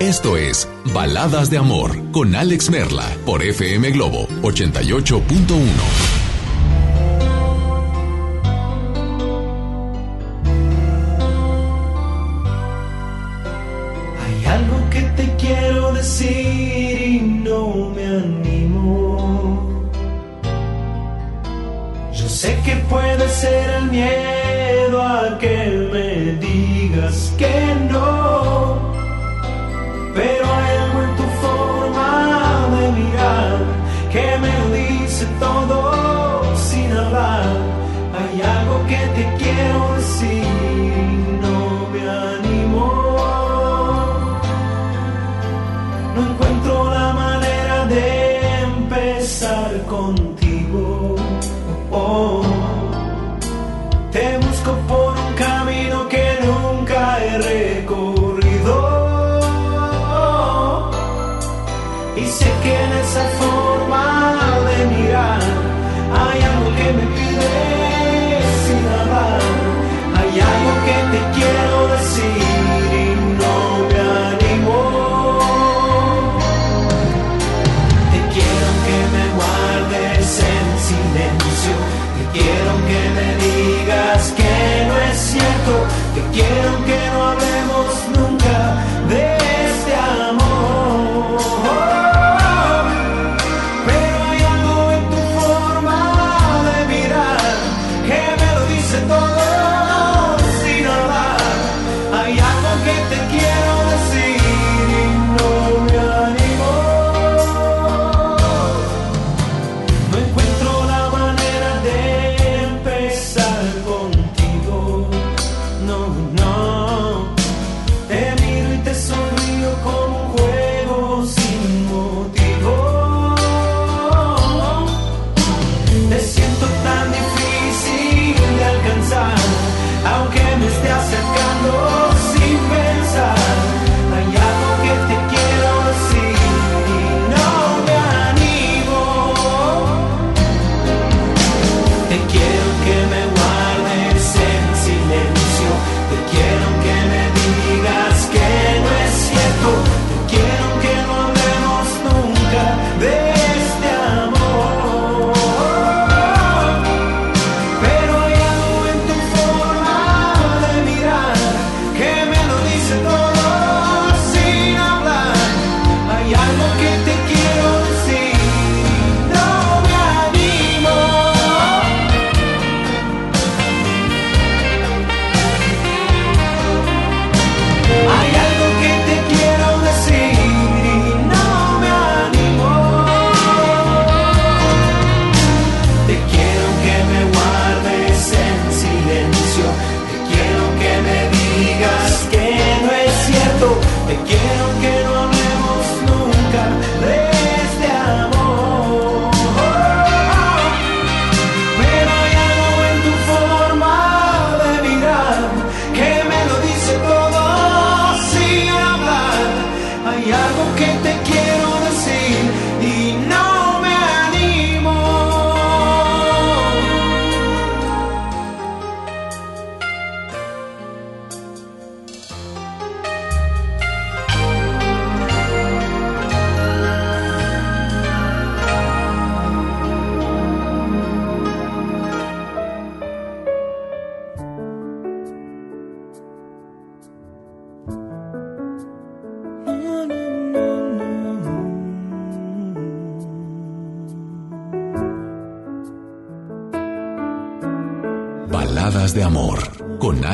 esto es Baladas de Amor con Alex Merla por FM Globo 88.1. y no me animo. Yo sé que puede ser el miedo a que todo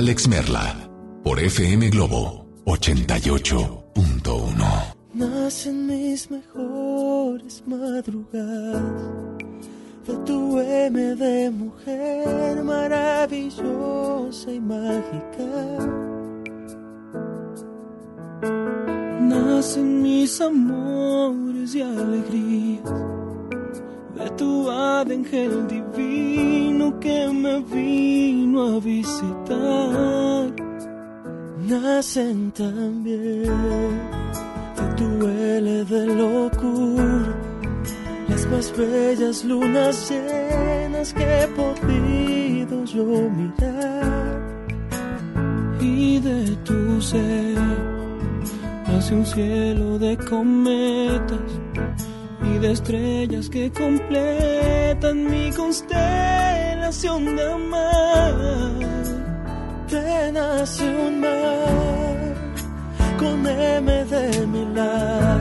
Alex Merla por FM Globo 88.1. Nacen mis mejores madrugadas de tu M de mujer maravillosa y mágica. Nacen mis amores y alegrías de tu ángel divino que me vino a visitar. Nacen también de tu L de locura las más bellas lunas llenas que he podido yo mirar y de tu ser hace un cielo de cometas de estrellas que completan mi constelación de amar. Te nace un mar con M de milar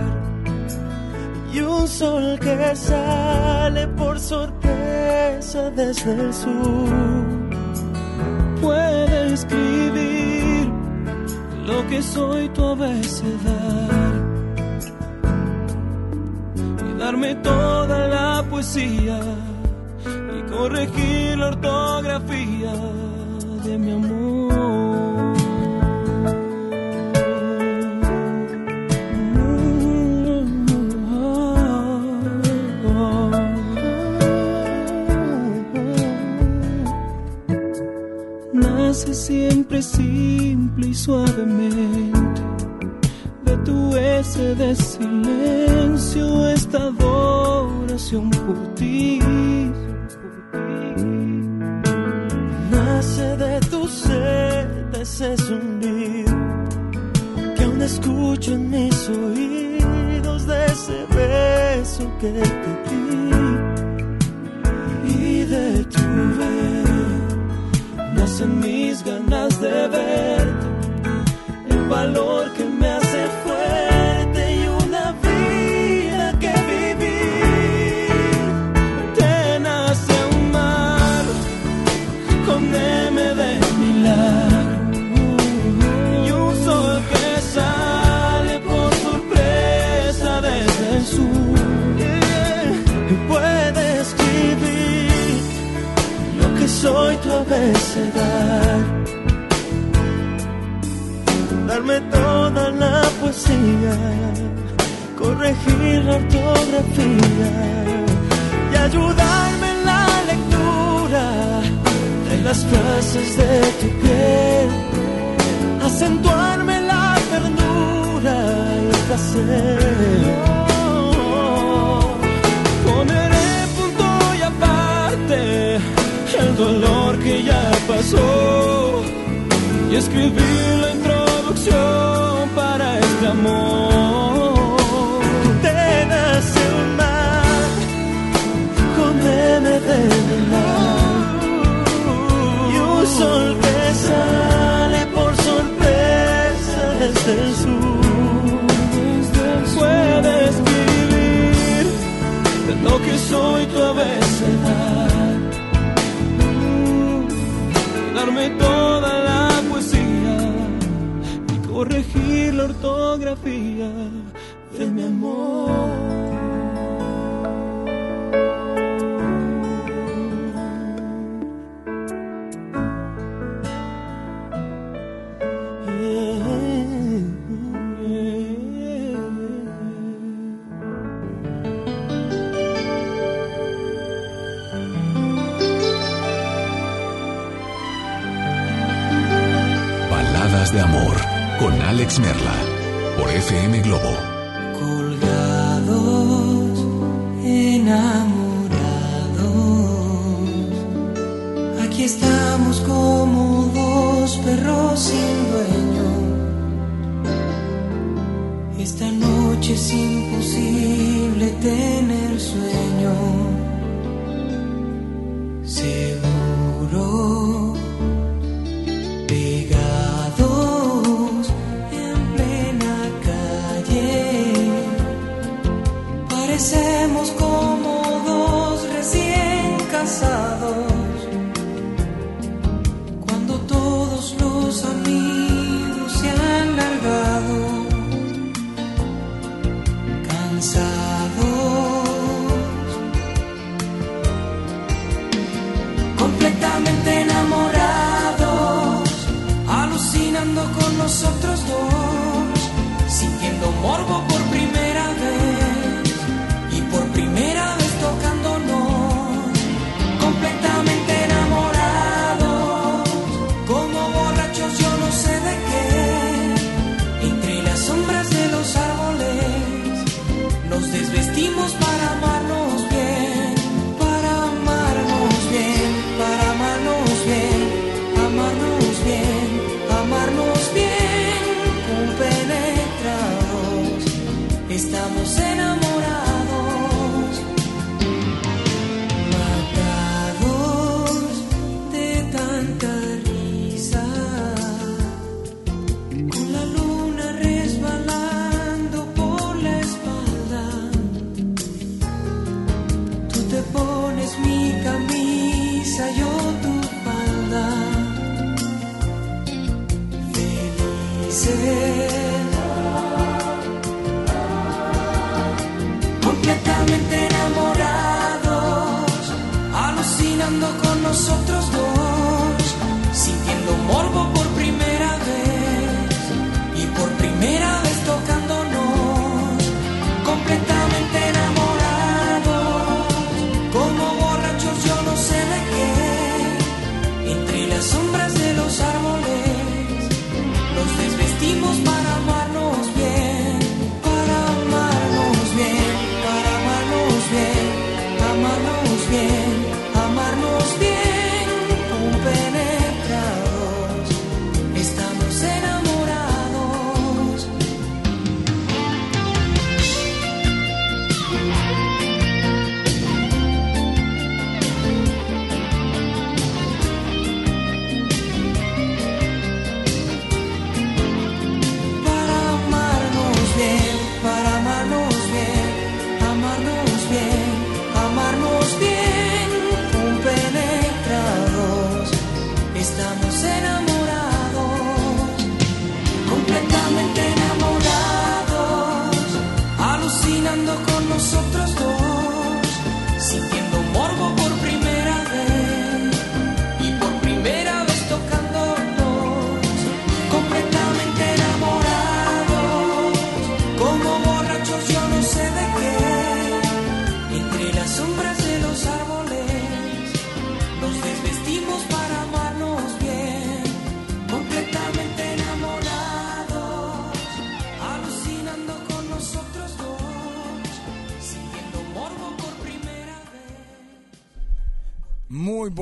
y un sol que sale por sorpresa desde el sur. Puede escribir lo que soy tu abecedario darme toda la poesía y corregir la ortografía de mi amor. siempre simple y suavemente. De tu ese de silencio esta adoración por ti. Nace de tu sed ese zumbido que aún escucho en mis oídos de ese beso que te di y de tu beso en mis ganas de verte, el valor que de tu piel, acentuarme la ternura y el placer. Poneré punto y aparte el dolor que ya pasó y escribir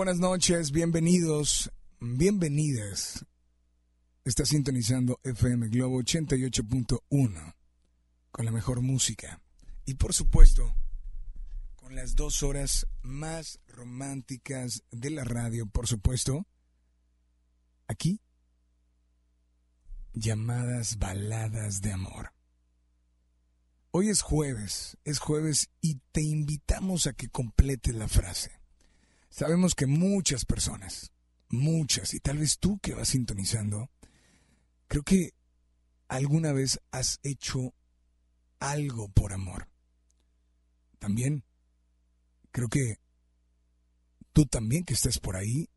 buenas noches, bienvenidos, bienvenidas. Está sintonizando FM Globo 88.1 con la mejor música y por supuesto con las dos horas más románticas de la radio, por supuesto, aquí, llamadas baladas de amor. Hoy es jueves, es jueves y te invitamos a que completes la frase. Sabemos que muchas personas, muchas, y tal vez tú que vas sintonizando, creo que alguna vez has hecho algo por amor. También creo que tú también que estés por ahí,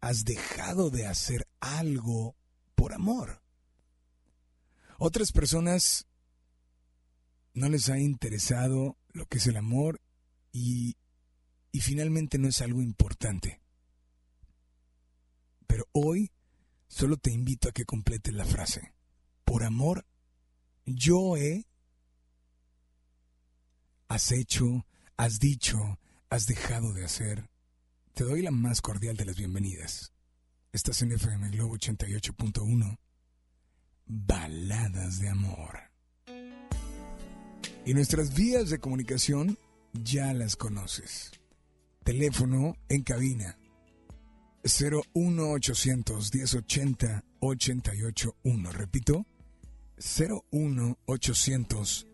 has dejado de hacer algo por amor. Otras personas no les ha interesado lo que es el amor y, y finalmente no es algo importante. Pero hoy solo te invito a que completes la frase. Por amor, yo he... Has hecho, has dicho, has dejado de hacer. Te doy la más cordial de las bienvenidas. Estás en FM Globo 88.1. Baladas de amor. Y nuestras vías de comunicación ya las conoces. Teléfono en cabina 01800 1080 881. Repito, 01800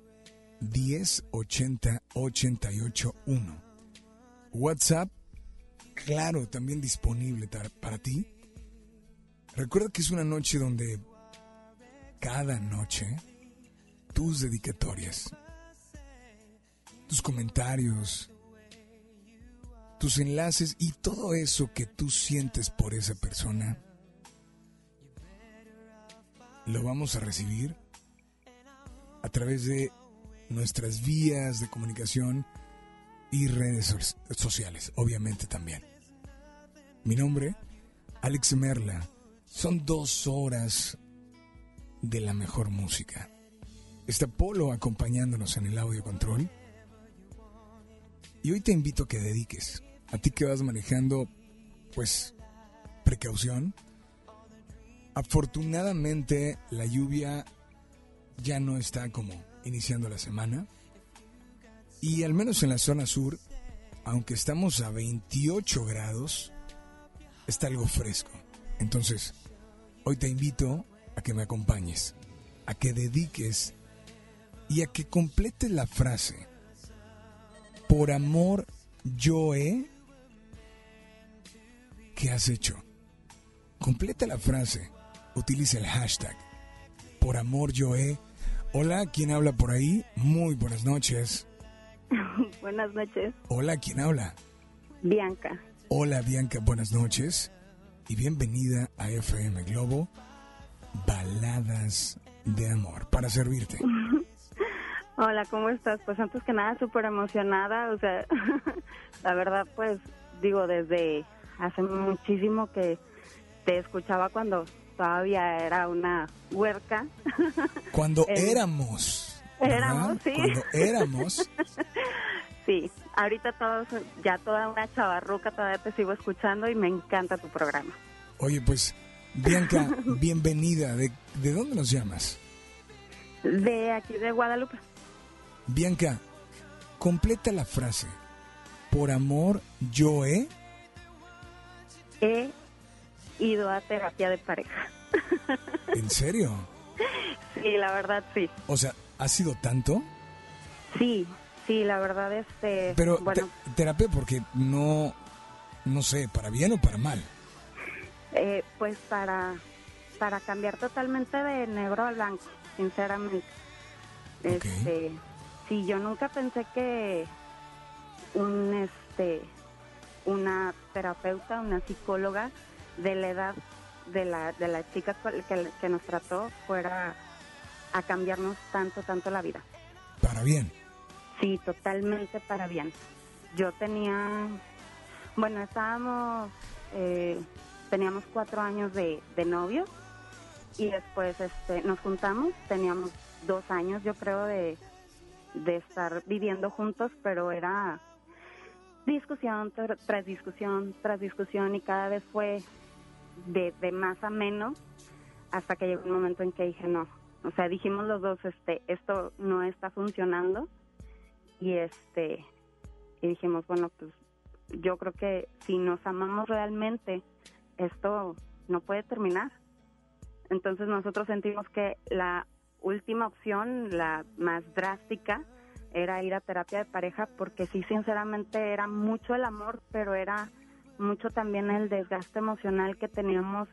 1080 881. WhatsApp, claro, también disponible para ti. Recuerda que es una noche donde cada noche tus dedicatorias, tus comentarios, tus enlaces y todo eso que tú sientes por esa persona, lo vamos a recibir a través de nuestras vías de comunicación y redes so- sociales, obviamente también. Mi nombre, Alex Merla. Son dos horas de la mejor música. Está Polo acompañándonos en el audio control. Y hoy te invito a que dediques, a ti que vas manejando, pues, precaución. Afortunadamente la lluvia ya no está como iniciando la semana. Y al menos en la zona sur, aunque estamos a 28 grados, está algo fresco. Entonces, hoy te invito a que me acompañes, a que dediques y a que completes la frase. Por amor yo he... ¿Qué has hecho? Completa la frase. Utiliza el hashtag. Por amor yo he... Hola, ¿quién habla por ahí? Muy buenas noches. buenas noches. Hola, ¿quién habla? Bianca. Hola, Bianca, buenas noches. Y bienvenida a FM Globo, Baladas de Amor, para servirte. Hola, ¿cómo estás? Pues antes que nada, súper emocionada. O sea, la verdad, pues digo, desde hace muchísimo que te escuchaba cuando todavía era una huerca. Cuando eh, éramos. Éramos, sí. Cuando éramos. sí, ahorita todos, ya toda una chavarruca, todavía te sigo escuchando y me encanta tu programa. Oye, pues, Bianca, bienvenida. ¿De, ¿De dónde nos llamas? De aquí, de Guadalupe. Bianca, completa la frase. Por amor, yo he... He ido a terapia de pareja. ¿En serio? Sí, la verdad sí. O sea, ¿ha sido tanto? Sí, sí, la verdad este... Pero bueno, terapia porque no, no sé, para bien o para mal. Eh, pues para, para cambiar totalmente de negro a blanco, sinceramente. Este, sí, yo nunca pensé que un este una terapeuta, una psicóloga de la edad de la, de la chica que, que nos trató fuera a cambiarnos tanto, tanto la vida. ¿Para bien? Sí, totalmente para bien. Yo tenía, bueno, estábamos, eh, teníamos cuatro años de, de novios y después este, nos juntamos, teníamos dos años yo creo de, de estar viviendo juntos, pero era discusión tras discusión tras discusión y cada vez fue de, de más a menos hasta que llegó un momento en que dije no, o sea, dijimos los dos, este, esto no está funcionando y este, dijimos, bueno, pues yo creo que si nos amamos realmente, esto no puede terminar. Entonces nosotros sentimos que la última opción, la más drástica, era ir a terapia de pareja porque sí, sinceramente era mucho el amor, pero era mucho también el desgaste emocional que teníamos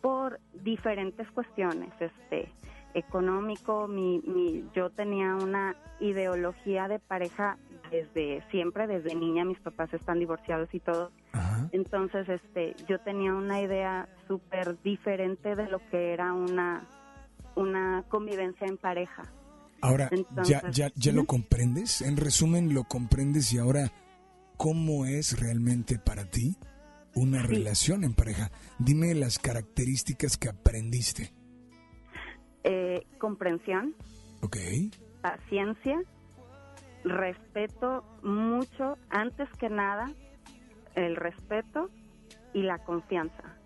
por diferentes cuestiones, este, económico, mi, mi, yo tenía una ideología de pareja desde siempre, desde niña, mis papás están divorciados y todo. Entonces, este, yo tenía una idea súper diferente de lo que era una, una convivencia en pareja. Ahora, ¿ya, ya, ¿ya lo comprendes? En resumen, ¿lo comprendes y ahora cómo es realmente para ti una relación en pareja? Dime las características que aprendiste. Eh, comprensión. Ok. Paciencia. Respeto mucho, antes que nada, el respeto y la confianza.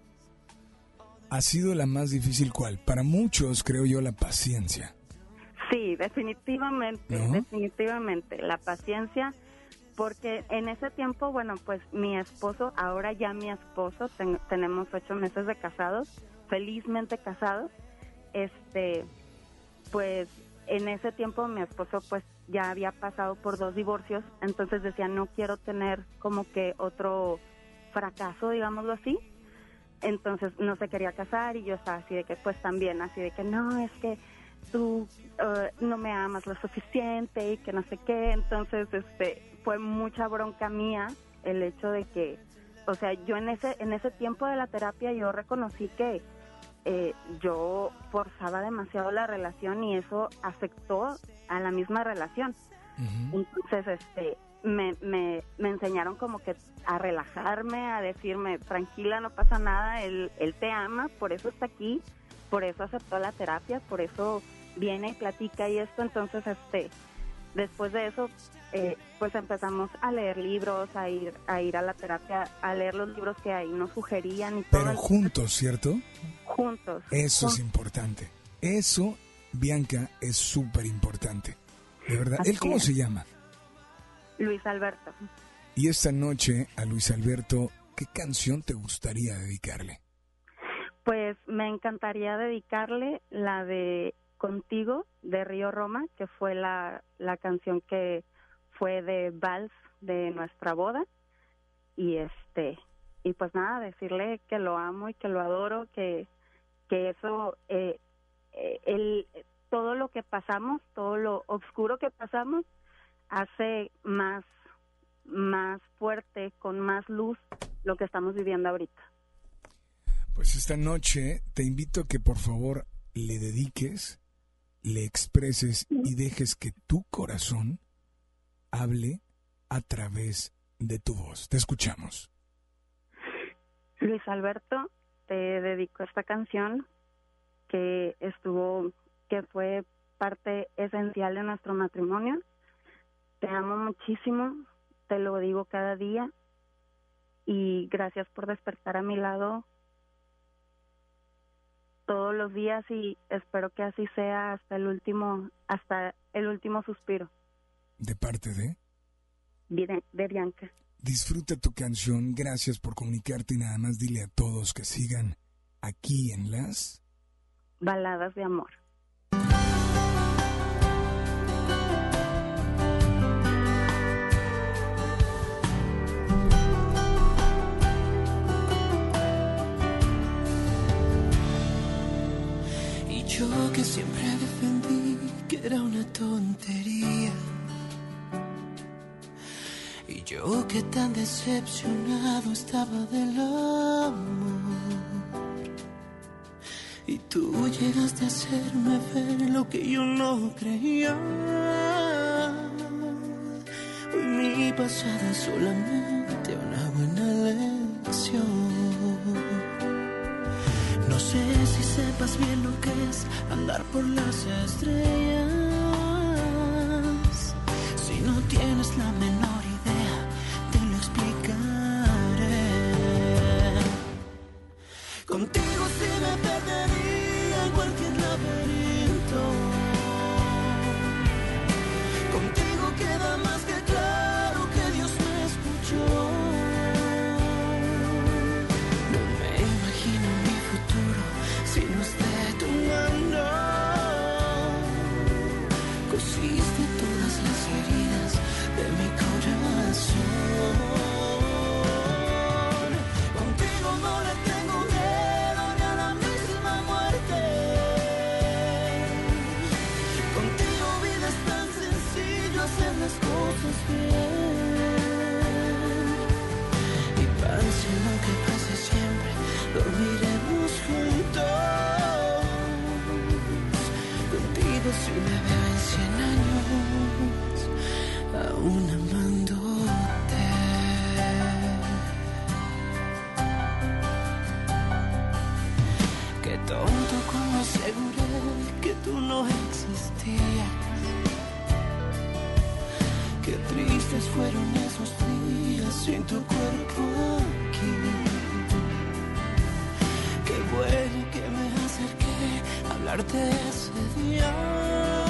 ¿Ha sido la más difícil cuál? Para muchos, creo yo, la paciencia. Sí, definitivamente, definitivamente. La paciencia, porque en ese tiempo, bueno, pues mi esposo, ahora ya mi esposo, tenemos ocho meses de casados, felizmente casados, este, pues en ese tiempo mi esposo pues ya había pasado por dos divorcios, entonces decía, no quiero tener como que otro fracaso, digámoslo así. Entonces no se quería casar y yo estaba así de que pues también, así de que no, es que tú uh, no me amas lo suficiente y que no sé qué. Entonces, este, fue mucha bronca mía el hecho de que, o sea, yo en ese, en ese tiempo de la terapia yo reconocí que eh, yo forzaba demasiado la relación y eso afectó a la misma relación. Entonces, este, me, me, me, enseñaron como que a relajarme, a decirme, tranquila, no pasa nada, él, él te ama, por eso está aquí, por eso aceptó la terapia, por eso viene y platica y esto, entonces este después de eso eh, pues empezamos a leer libros, a ir a ir a la terapia, a leer los libros que ahí nos sugerían y todo. Pero juntos, ¿cierto? Juntos. Eso es importante. Eso, Bianca, es súper importante. De verdad. ¿Él cómo se llama? Luis Alberto. Y esta noche a Luis Alberto, ¿qué canción te gustaría dedicarle? Pues me encantaría dedicarle la de Contigo de Río Roma, que fue la, la canción que fue de Vals de nuestra boda. Y este y pues nada decirle que lo amo y que lo adoro que que eso eh, eh, el todo lo que pasamos todo lo oscuro que pasamos hace más más fuerte con más luz lo que estamos viviendo ahorita pues esta noche te invito a que por favor le dediques le expreses y dejes que tu corazón hable a través de tu voz. Te escuchamos. Luis Alberto, te dedico esta canción que estuvo, que fue parte esencial de nuestro matrimonio. Te amo muchísimo, te lo digo cada día y gracias por despertar a mi lado todos los días y espero que así sea hasta el último hasta el último suspiro. ¿De parte de? De, de Bianca. Disfruta tu canción, gracias por comunicarte y nada más dile a todos que sigan aquí en las baladas de amor. Yo que siempre defendí que era una tontería. Y yo que tan decepcionado estaba del amor. Y tú llegaste a hacerme ver lo que yo no creía. Hoy mi pasada es solamente que es andar por las estrellas. Si no tienes la menor tú no existías. Qué tristes fueron esos días sin tu cuerpo aquí. Qué bueno que me acerqué a hablarte ese día.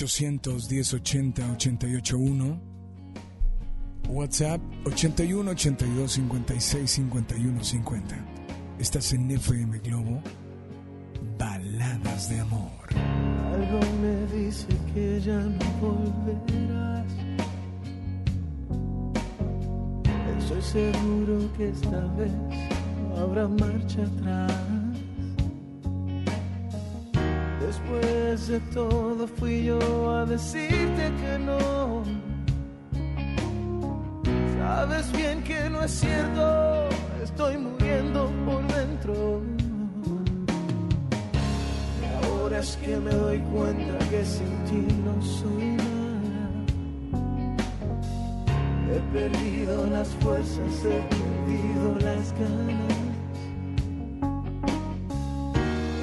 800 1080 881. WhatsApp 81 82 56 51 50. Estás en FM Globo. Baladas de amor. Algo me dice que ya no volverás. Estoy seguro que esta vez no habrá marcha atrás. De todo fui yo a decirte que no. Sabes bien que no es cierto, estoy muriendo por dentro. Y ahora es que me doy cuenta que sin ti no soy nada. He perdido las fuerzas, he perdido las ganas.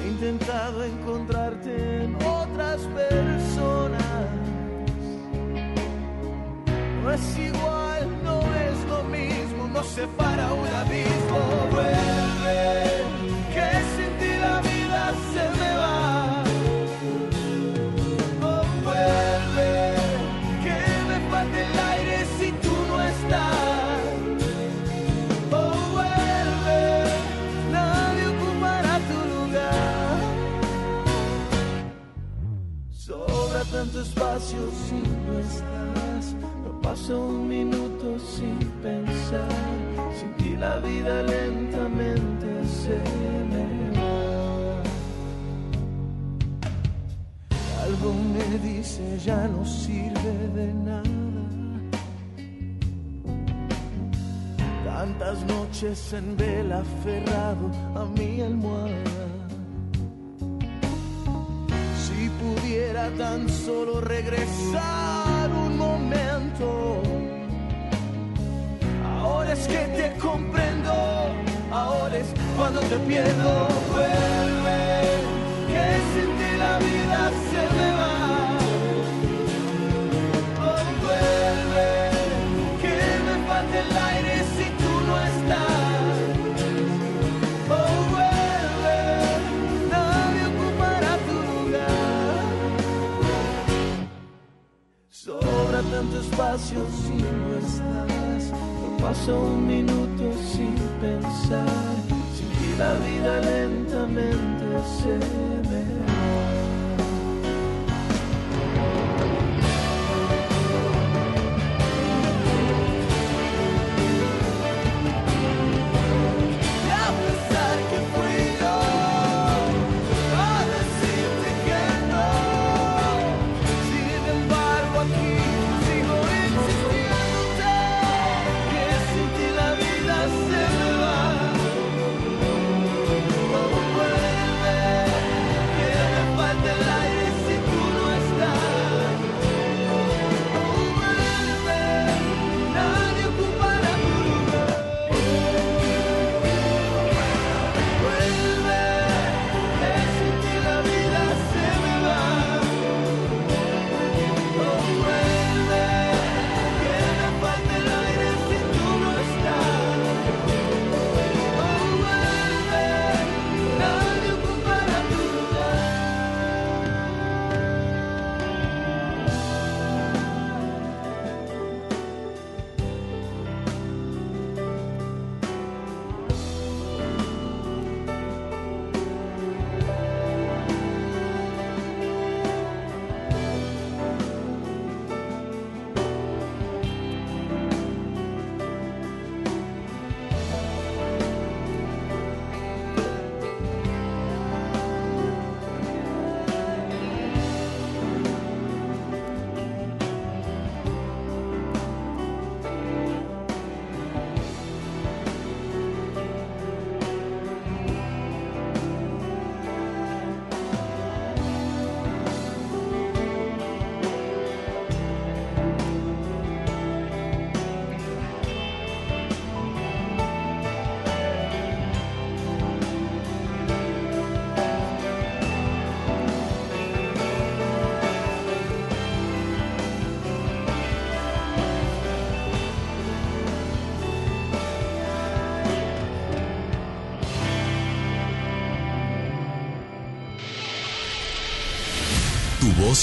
He intentado encontrarte separa un abismo. Vuelve, que sin ti la vida se me va. Oh, vuelve, que me falta el aire si tú no estás. Oh, vuelve, nadie ocupará tu lugar. Sobra tanto espacio si no estás. No pasa un minuto la vida lentamente se me va. Algo me dice ya no sirve de nada. Tantas noches en vela aferrado a mi almohada. Si pudiera tan solo regresar un momento. Es que te comprendo, ahora es cuando te pierdo. Vuelve, que sin ti la vida se me va. Oh, vuelve, que me falta el aire si tú no estás. Vuelve, nadie ocupará tu lugar. Sobra tanto espacio si no estás. No pasa un minuto sin pensar. Ti la vida lentamente se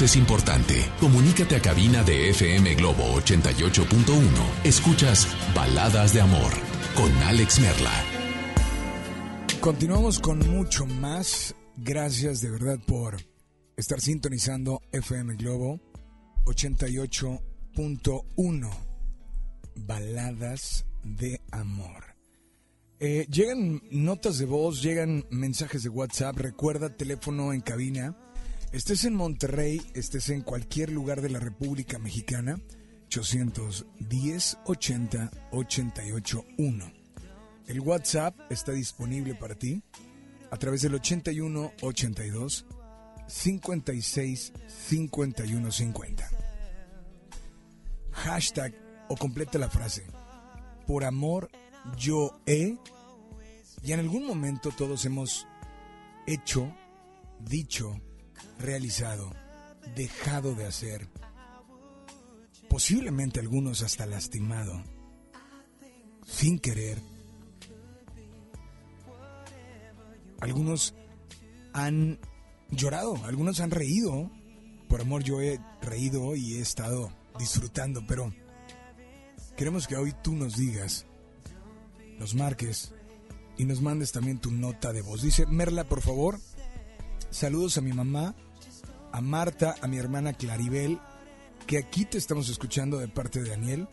es importante. Comunícate a cabina de FM Globo 88.1. Escuchas Baladas de Amor con Alex Merla. Continuamos con mucho más. Gracias de verdad por estar sintonizando FM Globo 88.1. Baladas de Amor. Eh, llegan notas de voz, llegan mensajes de WhatsApp. Recuerda, teléfono en cabina. Estés en Monterrey, estés en cualquier lugar de la República Mexicana. 810 80 88 1. El WhatsApp está disponible para ti a través del 81 82 56 51 50. Hashtag o completa la frase. Por amor yo he, y en algún momento todos hemos hecho, dicho, realizado, dejado de hacer, posiblemente algunos hasta lastimado, sin querer. Algunos han llorado, algunos han reído. Por amor yo he reído y he estado disfrutando, pero queremos que hoy tú nos digas nos marques y nos mandes también tu nota de voz. Dice Merla, por favor, saludos a mi mamá, a Marta, a mi hermana Claribel, que aquí te estamos escuchando de parte de Daniel.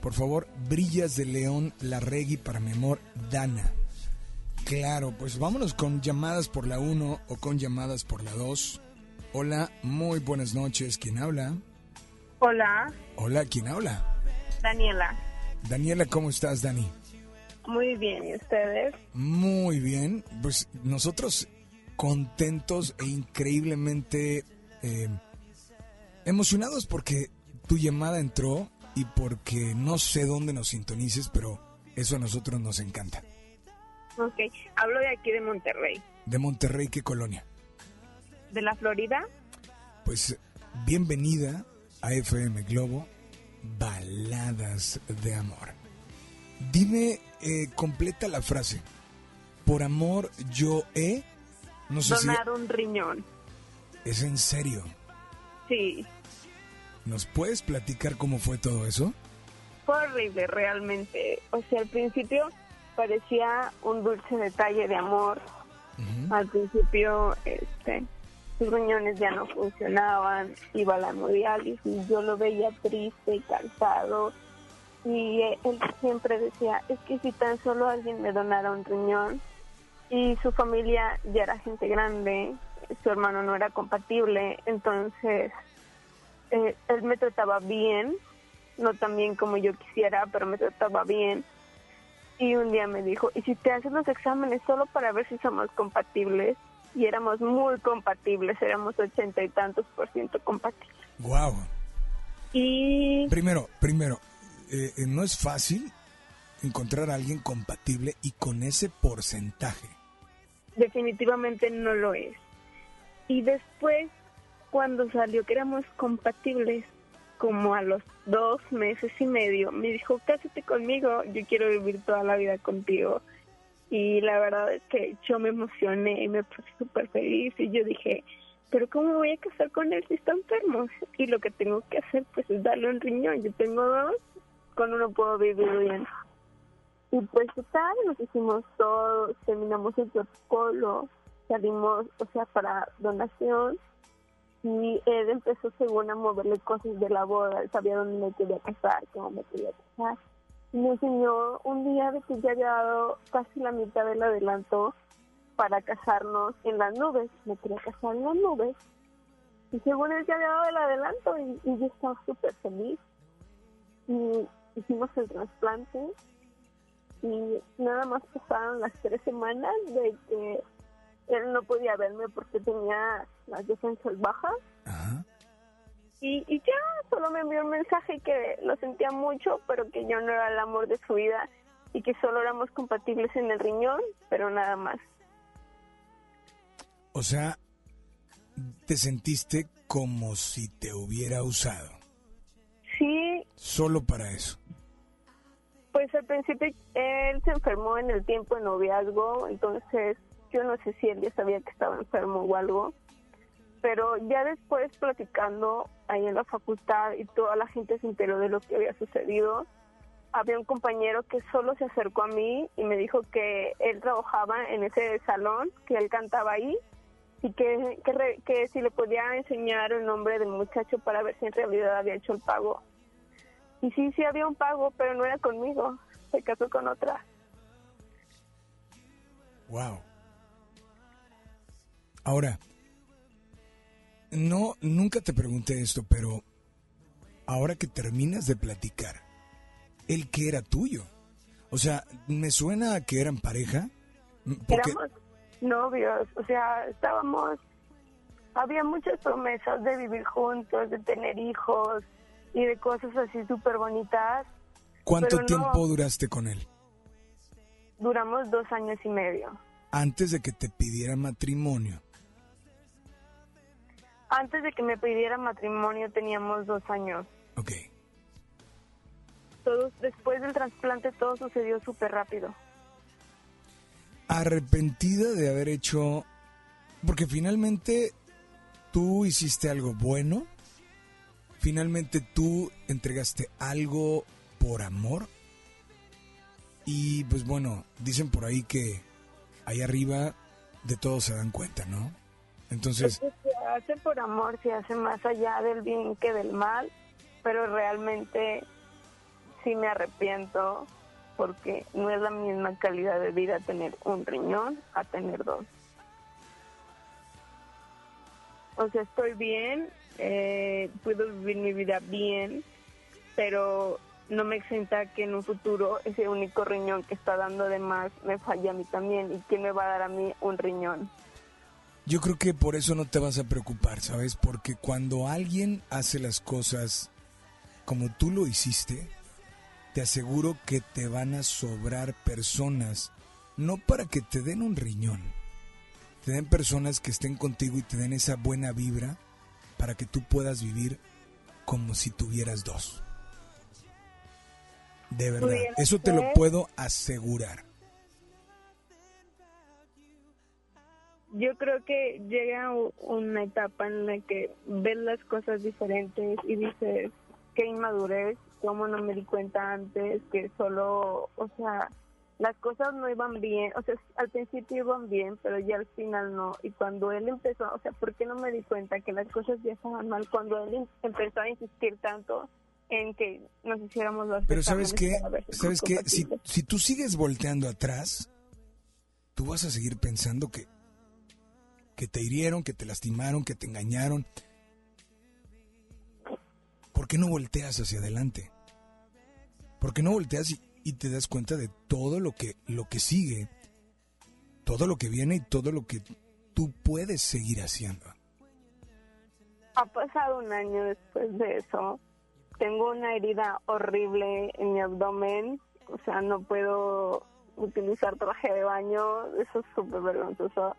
Por favor, Brillas de León Larregui para mi amor, Dana. Claro, pues vámonos con llamadas por la 1 o con llamadas por la 2. Hola, muy buenas noches. ¿Quién habla? Hola. Hola, ¿quién habla? Daniela. Daniela, ¿cómo estás, Dani? Muy bien, ¿y ustedes? Muy bien, pues nosotros contentos e increíblemente eh, emocionados porque tu llamada entró y porque no sé dónde nos sintonices, pero eso a nosotros nos encanta. Ok, hablo de aquí de Monterrey. ¿De Monterrey qué colonia? ¿De la Florida? Pues bienvenida a FM Globo, Baladas de Amor. Dime eh, completa la frase. Por amor yo he... No sé Donado un riñón. ¿Es en serio? Sí. ¿Nos puedes platicar cómo fue todo eso? Fue horrible, realmente. O sea, al principio parecía un dulce detalle de amor. Al principio, este, sus riñones ya no funcionaban, iba a la hemodiálisis, yo lo veía triste y cansado y él siempre decía, es que si tan solo alguien me donara un riñón y su familia ya era gente grande, su hermano no era compatible, entonces eh, él me trataba bien, no tan bien como yo quisiera, pero me trataba bien. Y un día me dijo, ¿y si te haces los exámenes solo para ver si somos compatibles? Y éramos muy compatibles, éramos ochenta y tantos por ciento compatibles. Wow. Y... Primero, primero, eh, eh, no es fácil encontrar a alguien compatible y con ese porcentaje. Definitivamente no lo es. Y después, cuando salió que éramos compatibles, como a los dos meses y medio, me dijo, cásate conmigo, yo quiero vivir toda la vida contigo. Y la verdad es que yo me emocioné y me puse súper feliz y yo dije, pero ¿cómo voy a casar con él si está enfermo? Y lo que tengo que hacer pues es darle un riñón. Yo tengo dos con uno puedo vivir bien. Y pues tal, nos hicimos todo, terminamos el protocolo, salimos, o sea, para donación. Y él empezó según a moverle cosas de la boda, él sabía dónde me quería casar, cómo me quería casar. Y me enseñó un día de que ya había dado casi la mitad del adelanto para casarnos en las nubes. Me quería casar en las nubes. Y según él ya había dado el adelanto y, y yo estaba súper feliz. Y hicimos el trasplante y nada más pasaron las tres semanas de que él no podía verme porque tenía las defensas bajas. Y, y ya solo me envió un mensaje que lo sentía mucho, pero que yo no era el amor de su vida y que solo éramos compatibles en el riñón, pero nada más. O sea, te sentiste como si te hubiera usado. Sí. Solo para eso. Pues al principio él se enfermó en el tiempo de noviazgo, entonces yo no sé si él ya sabía que estaba enfermo o algo, pero ya después platicando ahí en la facultad y toda la gente se enteró de lo que había sucedido, había un compañero que solo se acercó a mí y me dijo que él trabajaba en ese salón, que él cantaba ahí y que, que, que si le podía enseñar el nombre del muchacho para ver si en realidad había hecho el pago. Y sí, sí había un pago, pero no era conmigo, se casó con otra. Wow. Ahora, no, nunca te pregunté esto, pero ahora que terminas de platicar, ¿el que era tuyo? O sea, me suena a que eran pareja. m- Porque, Éramos novios, o sea, estábamos, había muchas promesas de vivir juntos, de tener hijos y de cosas así súper bonitas. ¿cuánto no. tiempo duraste con él? Duramos dos años y medio. Antes de que te pidiera matrimonio. Antes de que me pidiera matrimonio teníamos dos años. Ok. Todo, después del trasplante todo sucedió súper rápido. Arrepentida de haber hecho... Porque finalmente tú hiciste algo bueno. Finalmente tú entregaste algo por amor. Y pues bueno, dicen por ahí que ahí arriba de todo se dan cuenta, ¿no? Entonces, se hace por amor, se hace más allá del bien que del mal, pero realmente sí me arrepiento porque no es la misma calidad de vida tener un riñón a tener dos. O sea, estoy bien, eh, puedo vivir mi vida bien, pero no me exenta que en un futuro ese único riñón que está dando de más me falle a mí también y quién me va a dar a mí un riñón. yo creo que por eso no te vas a preocupar, ¿sabes? Porque cuando alguien hace las cosas como tú lo hiciste, te aseguro que te van a sobrar personas, no para que te den un riñón, te den personas que estén contigo y te den esa buena vibra para que tú puedas vivir como si tuvieras dos. De verdad, eso te lo ser. puedo asegurar. Yo creo que llega una etapa en la que ves las cosas diferentes y dices, qué inmadurez, cómo no me di cuenta antes, que solo, o sea, las cosas no iban bien, o sea, al principio iban bien, pero ya al final no. Y cuando él empezó, o sea, ¿por qué no me di cuenta que las cosas ya estaban mal? Cuando él em- empezó a insistir tanto en que nos hiciéramos los Pero sabes qué, sabes qué, si tú sigues volteando atrás, tú vas a seguir pensando que, que te hirieron, que te lastimaron, que te engañaron. ¿Por qué no volteas hacia adelante? ¿Por qué no volteas y, y te das cuenta de todo lo que, lo que sigue, todo lo que viene y todo lo que tú puedes seguir haciendo? Ha pasado un año después de eso. Tengo una herida horrible en mi abdomen. O sea, no puedo utilizar traje de baño. Eso es súper vergonzoso.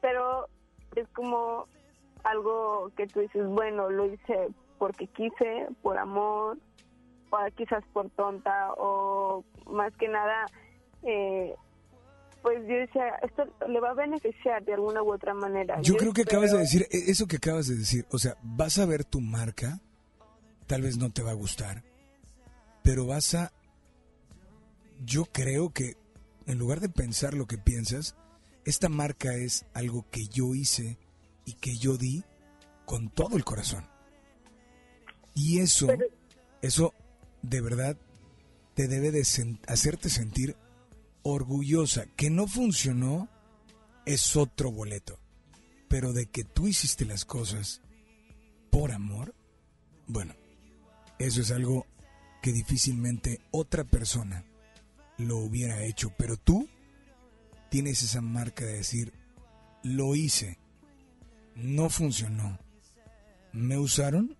Pero es como algo que tú dices, bueno, lo hice porque quise, por amor, quizás por tonta, o más que nada, eh, pues yo decía, esto le va a beneficiar de alguna u otra manera. Yo creo que acabas de decir, e- eso que acabas de decir, o sea, vas a ver tu marca, tal vez no te va a gustar, pero vas a, yo creo que en lugar de pensar lo que piensas, esta marca es algo que yo hice y que yo di con todo el corazón. Y eso, eso de verdad te debe de hacerte sentir orgullosa. Que no funcionó es otro boleto. Pero de que tú hiciste las cosas por amor, bueno, eso es algo que difícilmente otra persona lo hubiera hecho. Pero tú tienes esa marca de decir, lo hice, no funcionó, me usaron,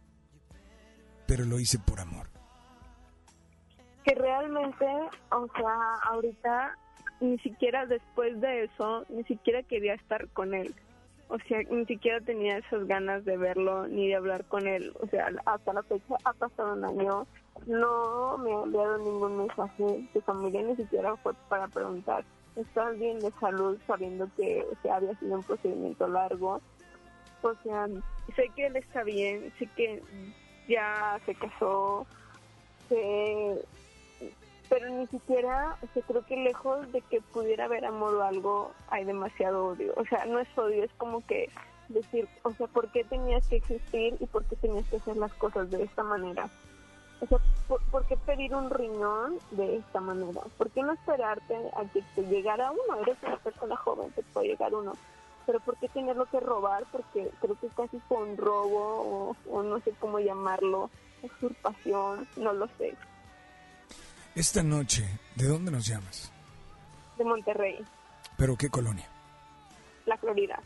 pero lo hice por amor. Que realmente, o sea, ahorita ni siquiera después de eso, ni siquiera quería estar con él. O sea, ni siquiera tenía esas ganas de verlo ni de hablar con él. O sea, hasta la fecha ha pasado un año. No me ha enviado ningún mensaje de familia, ni siquiera fue para preguntar, ¿estás bien de salud? Sabiendo que o había sido un procedimiento largo. O sea, sé que él está bien, sé que ya se casó, sé- pero ni siquiera, o creo que lejos de que pudiera haber amor o algo, hay demasiado odio. O sea, no es odio, es como que decir, o sea, ¿por qué tenías que existir y por qué tenías que hacer las cosas de esta manera? O sea, ¿por, qué pedir un riñón de esta manera? ¿Por qué no esperarte a que te llegara uno? Eres una persona joven, te puede llegar uno. Pero ¿por qué tenerlo que robar? Porque creo que casi fue un robo o, o no sé cómo llamarlo, usurpación, no lo sé, Esta noche, ¿de dónde nos llamas? de Monterrey, ¿Pero qué colonia? la Florida.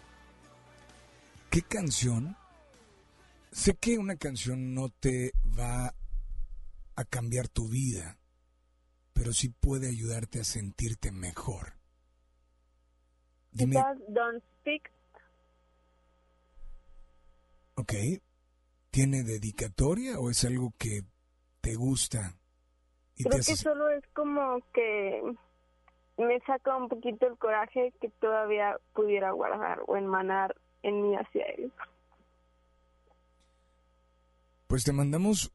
¿Qué canción? Sé que una canción no te va a cambiar tu vida, pero sí puede ayudarte a sentirte mejor. Dime, Quizás Don't Speak, ok, ¿tiene dedicatoria o es algo que te gusta creo que solo es como que me saca un poquito el coraje que todavía pudiera guardar o emanar en mí hacia él. Pues te mandamos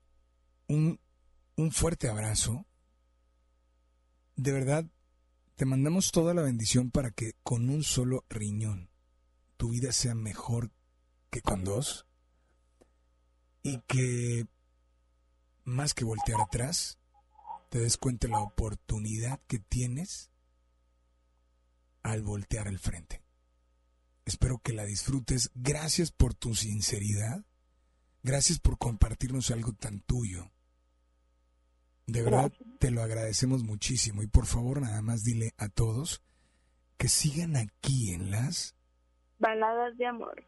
un, un fuerte abrazo. De verdad, te mandamos toda la bendición para que con un solo riñón tu vida sea mejor que con dos. Y que más que voltear atrás, te des cuenta de la oportunidad que tienes al voltear al frente. Espero que la disfrutes. Gracias por tu sinceridad. Gracias por compartirnos algo tan tuyo. De verdad te lo agradecemos muchísimo y por favor nada más dile a todos que sigan aquí en las Baladas de amor.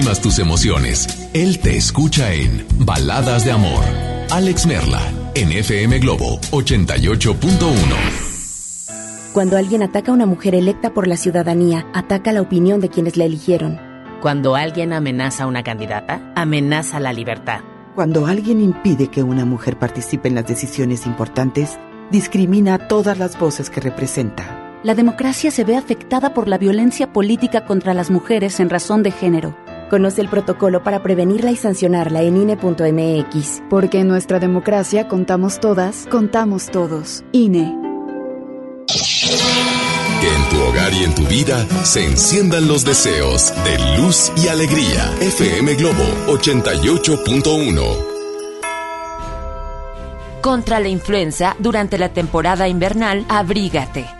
Tus emociones. Él te escucha en Baladas de Amor. Alex Merla, en FM Globo 88.1. Cuando alguien ataca a una mujer electa por la ciudadanía, ataca la opinión de quienes la eligieron. Cuando alguien amenaza a una candidata, amenaza la libertad. Cuando alguien impide que una mujer participe en las decisiones importantes, discrimina a todas las voces que representa. La democracia se ve afectada por la violencia política contra las mujeres en razón de género. Conoce el protocolo para prevenirla y sancionarla en INE.mx. Porque en nuestra democracia contamos todas, contamos todos. INE. Que en tu hogar y en tu vida se enciendan los deseos de luz y alegría. FM Globo 88.1. Contra la influenza, durante la temporada invernal, abrígate.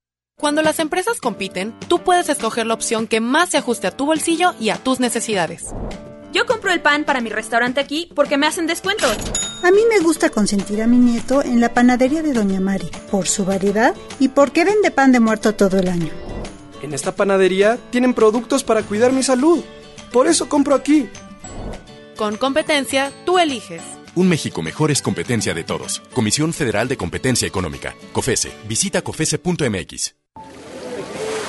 Cuando las empresas compiten, tú puedes escoger la opción que más se ajuste a tu bolsillo y a tus necesidades. Yo compro el pan para mi restaurante aquí porque me hacen descuentos. A mí me gusta consentir a mi nieto en la panadería de Doña Mari, por su variedad y porque vende pan de muerto todo el año. En esta panadería tienen productos para cuidar mi salud. Por eso compro aquí. Con competencia, tú eliges. Un México mejor es competencia de todos. Comisión Federal de Competencia Económica. COFESE. Visita COFESE.mx.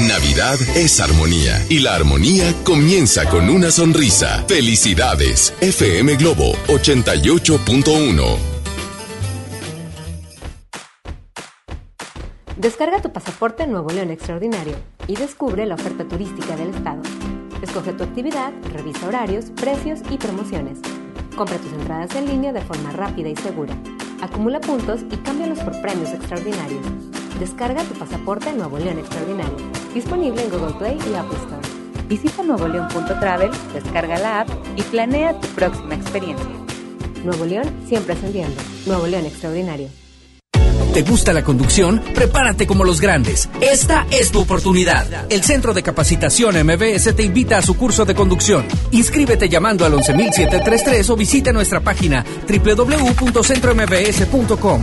Navidad es armonía y la armonía comienza con una sonrisa. Felicidades. FM Globo 88.1. Descarga tu pasaporte Nuevo León Extraordinario y descubre la oferta turística del estado. Escoge tu actividad, revisa horarios, precios y promociones. Compra tus entradas en línea de forma rápida y segura. Acumula puntos y cámbialos por premios extraordinarios. Descarga tu pasaporte Nuevo León Extraordinario. Disponible en Google Play y Apple Store. Visita nuevoleón.travel, descarga la app y planea tu próxima experiencia. Nuevo León siempre ascendiendo. Nuevo León Extraordinario. ¿Te gusta la conducción? Prepárate como los grandes. Esta es tu oportunidad. El Centro de Capacitación MBS te invita a su curso de conducción. Inscríbete llamando al 11733 o visita nuestra página www.centrombs.com.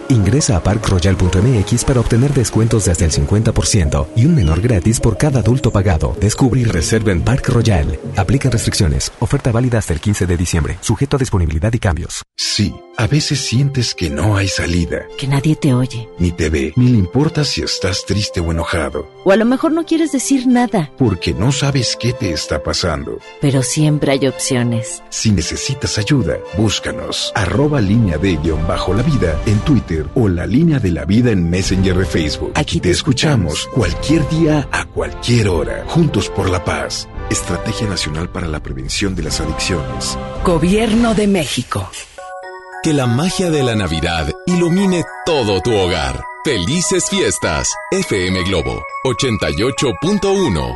Ingresa a parkroyal.mx para obtener descuentos de hasta el 50% y un menor gratis por cada adulto pagado. Descubre y reserva en Park Royal. Aplica restricciones. Oferta válida hasta el 15 de diciembre. Sujeto a disponibilidad y cambios. Sí, a veces sientes que no hay salida. Que nadie te oye. Ni te ve, ni le importa si estás triste o enojado. O a lo mejor no quieres decir nada. Porque no sabes qué te está pasando. Pero siempre hay opciones. Si necesitas ayuda, búscanos. Arroba línea de guion bajo la vida en Twitter o la línea de la vida en Messenger de Facebook. Aquí te escuchamos cualquier día a cualquier hora. Juntos por la paz. Estrategia Nacional para la Prevención de las Adicciones. Gobierno de México. Que la magia de la Navidad ilumine todo tu hogar. Felices fiestas. FM Globo 88.1.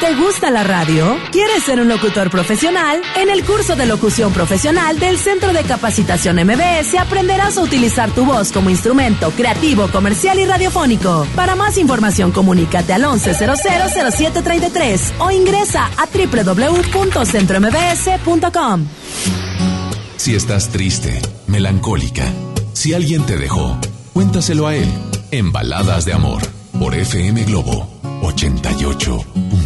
¿Te gusta la radio? ¿Quieres ser un locutor profesional? En el curso de locución profesional del Centro de Capacitación MBS aprenderás a utilizar tu voz como instrumento creativo, comercial y radiofónico. Para más información, comunícate al 11000733 o ingresa a www.centrombs.com. Si estás triste, melancólica, si alguien te dejó, cuéntaselo a él en Baladas de Amor por FM Globo 88.1.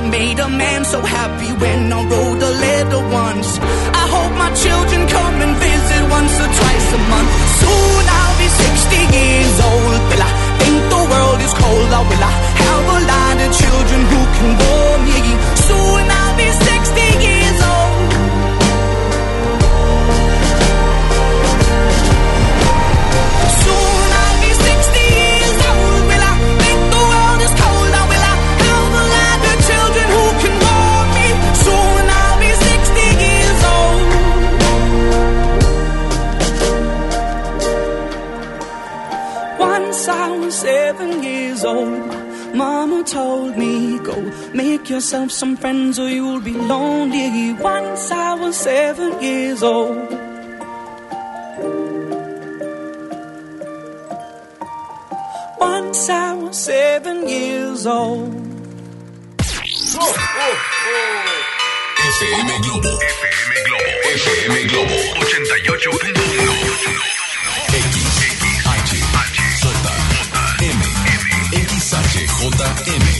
I made a man so happy when I wrote a letter once. I hope my children come and visit once or twice a month. Soon I'll be 60 years old. Will I think the world is cold? Or will I have a lot of children who can bore me? Soon I'll be 60 years old. Make yourself some friends or you'll be lonely. Once I was seven years old. Once I was seven years old. FM Globo. FM Globo. FM Globo 88.1. XHJM,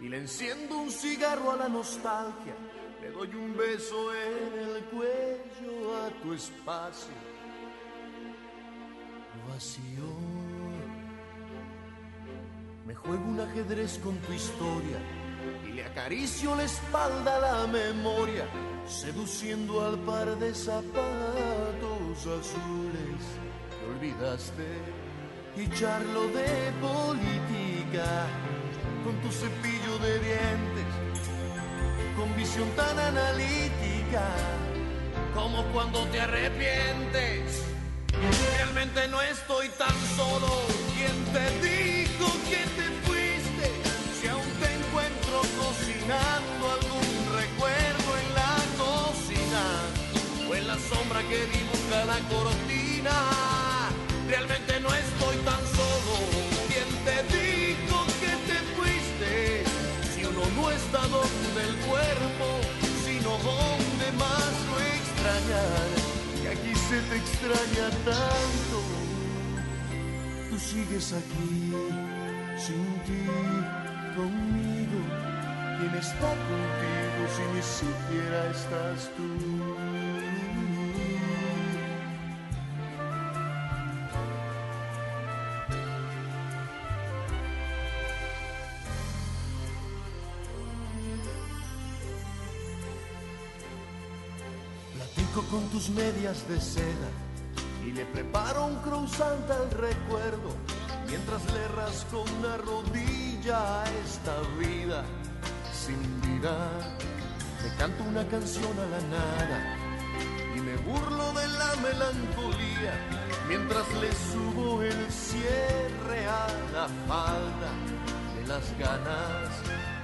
y le enciendo un cigarro a la nostalgia. Le doy un beso en el cuello a tu espacio vacío. Me juego un ajedrez con tu historia y le acaricio la espalda a la memoria, seduciendo al par de zapatos azules que olvidaste y charlo de política con tu cepillo de dientes, con visión tan analítica como cuando te arrepientes. Realmente no estoy tan solo. ¿Quién te dijo que te fuiste? Si aún te encuentro cocinando algún recuerdo en la cocina o en la sombra que dibuja la cortina. Realmente no estoy se te extraña tanto. Tú sigues aquí, sin ti, conmigo. ¿Quién está contigo si ni siquiera estás tú? Medias de seda y le preparo un croissant al recuerdo mientras le rasco una rodilla a esta vida sin vida. Le canto una canción a la nada y me burlo de la melancolía mientras le subo el cierre a la falda de las ganas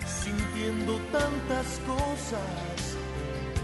sintiendo tantas cosas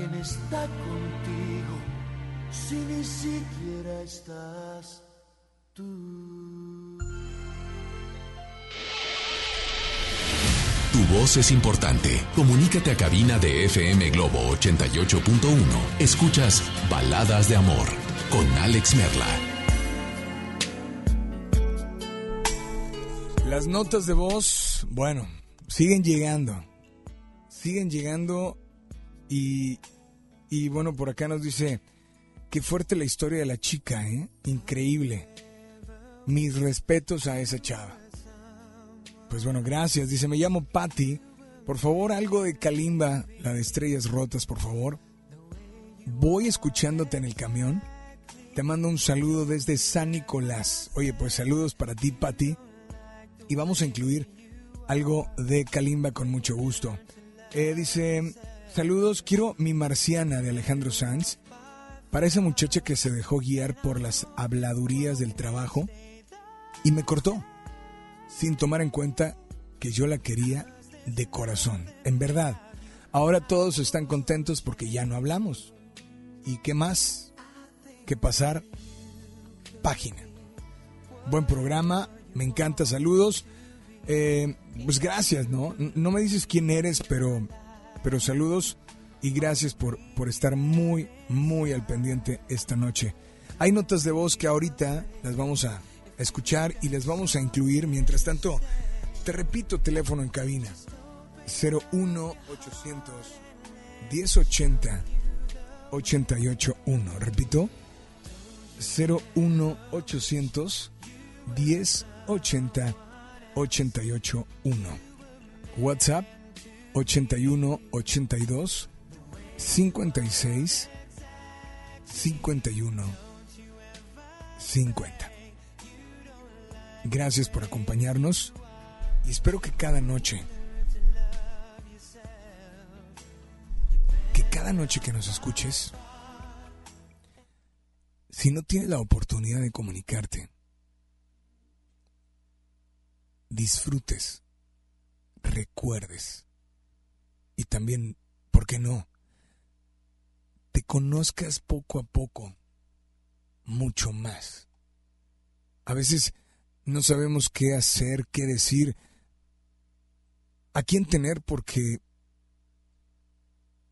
¿Quién está contigo? Si ni siquiera estás tú. Tu voz es importante. Comunícate a cabina de FM Globo 88.1. Escuchas Baladas de Amor con Alex Merla. Las notas de voz, bueno, siguen llegando. Siguen llegando y, y bueno, por acá nos dice, qué fuerte la historia de la chica, ¿eh? Increíble. Mis respetos a esa chava. Pues bueno, gracias. Dice, me llamo Patty. Por favor, algo de Kalimba, la de Estrellas Rotas, por favor. Voy escuchándote en el camión. Te mando un saludo desde San Nicolás. Oye, pues saludos para ti, Patty. Y vamos a incluir algo de Kalimba con mucho gusto. Eh, dice, saludos, quiero mi marciana de Alejandro Sanz. Para esa muchacha que se dejó guiar por las habladurías del trabajo y me cortó sin tomar en cuenta que yo la quería de corazón. En verdad, ahora todos están contentos porque ya no hablamos. ¿Y qué más que pasar página? Buen programa, me encanta, saludos. Eh, pues gracias, ¿no? No me dices quién eres, pero, pero saludos y gracias por, por estar muy, muy al pendiente esta noche. Hay notas de voz que ahorita las vamos a escuchar y les vamos a incluir. Mientras tanto, te repito, teléfono en cabina. 01 800 1080 881. Repito, 01 800 1080 881. WhatsApp 81 82 56 51 50. Gracias por acompañarnos y espero que cada noche, que cada noche que nos escuches, si no tienes la oportunidad de comunicarte, disfrutes, recuerdes y también, ¿por qué no? Te conozcas poco a poco, mucho más. A veces no sabemos qué hacer, qué decir, a quién tener porque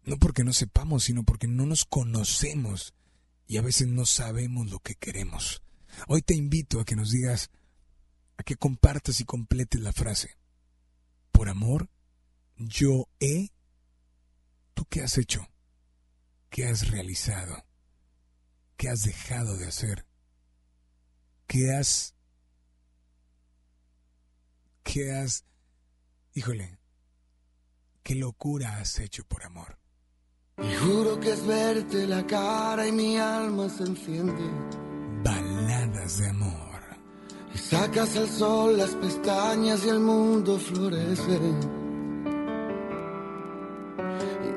no porque no sepamos, sino porque no nos conocemos y a veces no sabemos lo que queremos. Hoy te invito a que nos digas, a que compartas y completes la frase. Por amor, yo he... ¿Tú qué has hecho? ¿Qué has realizado? ¿Qué has dejado de hacer? ¿Qué has ¿Qué has... Híjole, qué locura has hecho por amor. Y juro que es verte la cara y mi alma se enciende. Baladas de amor. Y sacas al sol las pestañas y el mundo florece.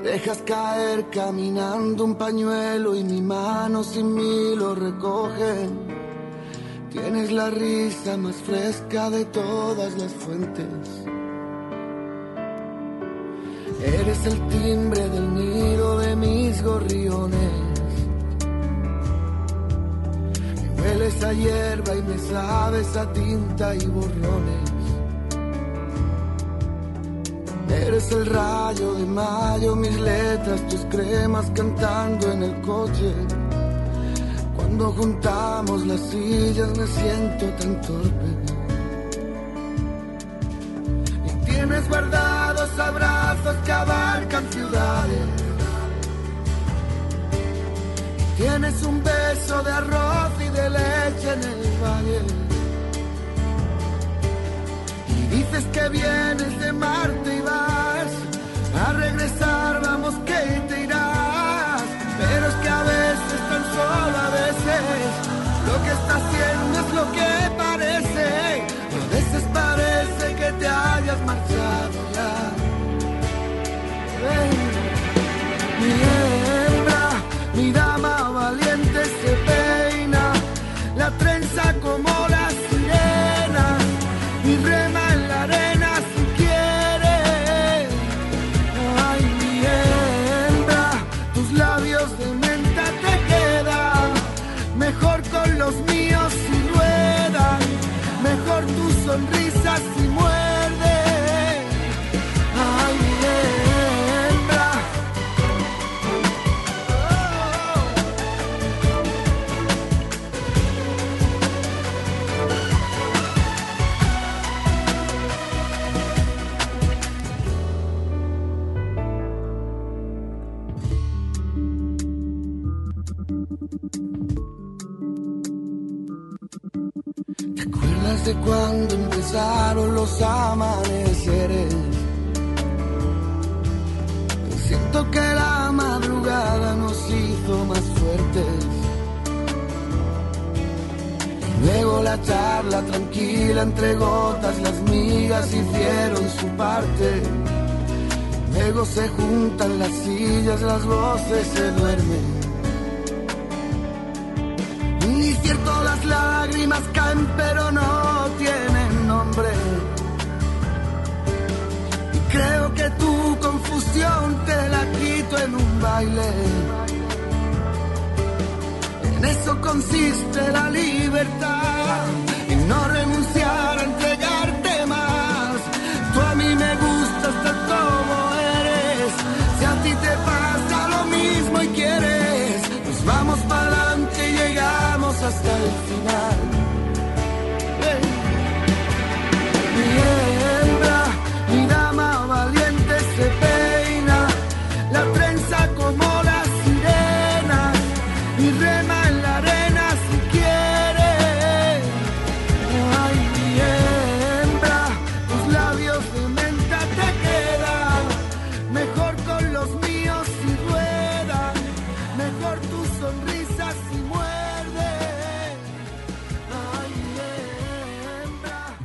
Dejas caer caminando un pañuelo y mi mano sin mí lo recoge Tienes la risa más fresca de todas las fuentes. Eres el timbre del nido de mis gorriones. Me hueles a hierba y me sabes a tinta y borrones. Eres el rayo de mayo, mis letras, tus cremas cantando en el coche cuando juntamos las sillas me siento tan torpe. Y tienes guardados abrazos que abarcan ciudades. Y tienes un beso de arroz y de leche en el valle. Dices que vienes de Marte y vas a regresar, vamos que te irás. Pero es que a veces tan solo a veces lo que está haciendo es lo que parece. A veces parece que te hayas marchado ya. Mi hembra, mi dama valiente se peina, la trenza como las voces se duermen. Ni cierto las lágrimas caen, pero no tienen nombre. Y creo que tu confusión te la quito en un baile. En eso consiste la libertad. hasta el fin.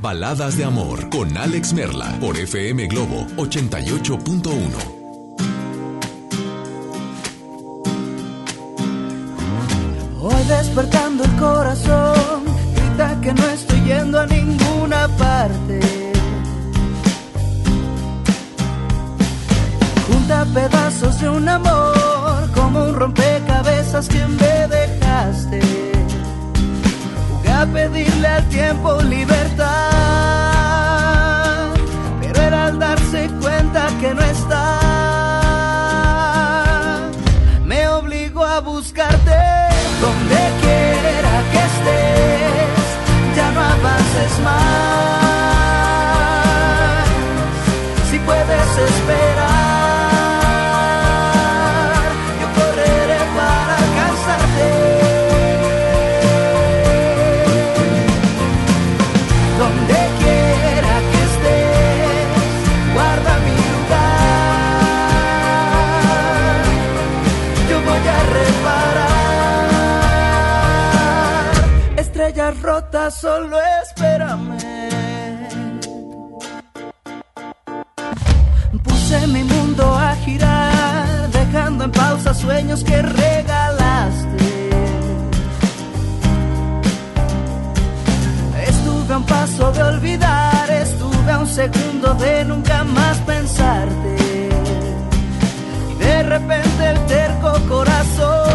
Baladas de Amor con Alex Merla por FM Globo 88.1. Solo espérame. Puse mi mundo a girar, dejando en pausa sueños que regalaste. Estuve a un paso de olvidar, estuve a un segundo de nunca más pensarte. Y de repente el terco corazón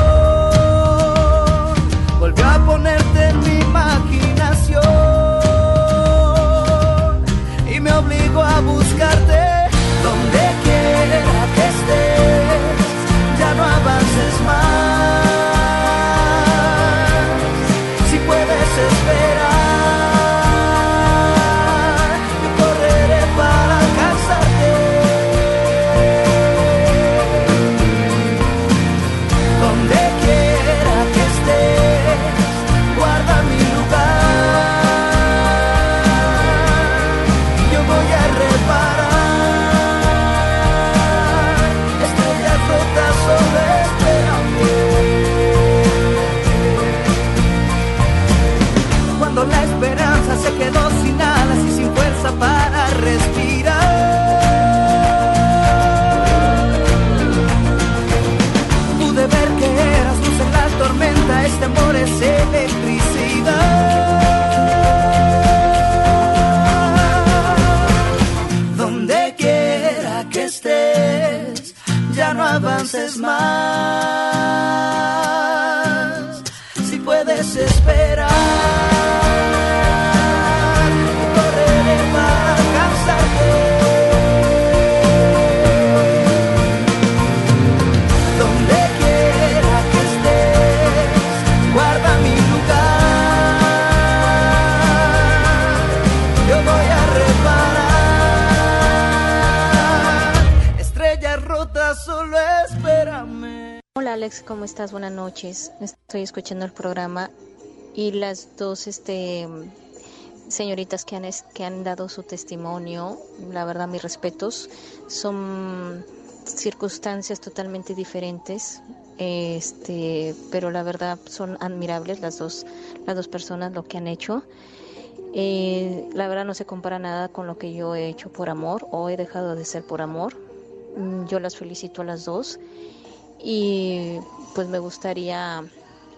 ¿cómo estás? Buenas noches. Estoy escuchando el programa y las dos este, señoritas que han, que han dado su testimonio, la verdad mis respetos, son circunstancias totalmente diferentes, este, pero la verdad son admirables las dos, las dos personas lo que han hecho. Eh, la verdad no se compara nada con lo que yo he hecho por amor o he dejado de ser por amor. Mm, yo las felicito a las dos y pues me gustaría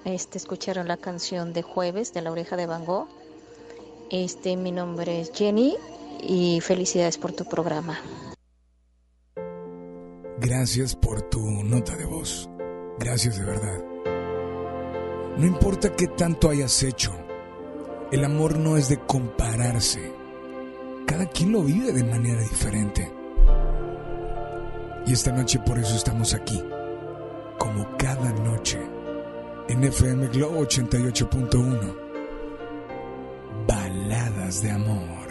este, escuchar la canción de jueves de la oreja de Van. Este, mi nombre es Jenny y felicidades por tu programa. Gracias por tu nota de voz. Gracias de verdad. No importa qué tanto hayas hecho, el amor no es de compararse. Cada quien lo vive de manera diferente. Y esta noche por eso estamos aquí, como cada noche, en FM Globo 88.1. Baladas de amor.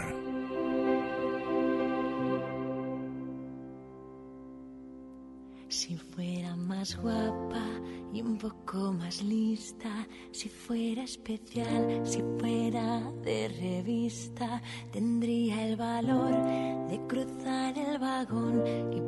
Si fuera más guapa y un poco más lista, si fuera especial, si fuera de revista, tendría el valor de cruzar el vagón y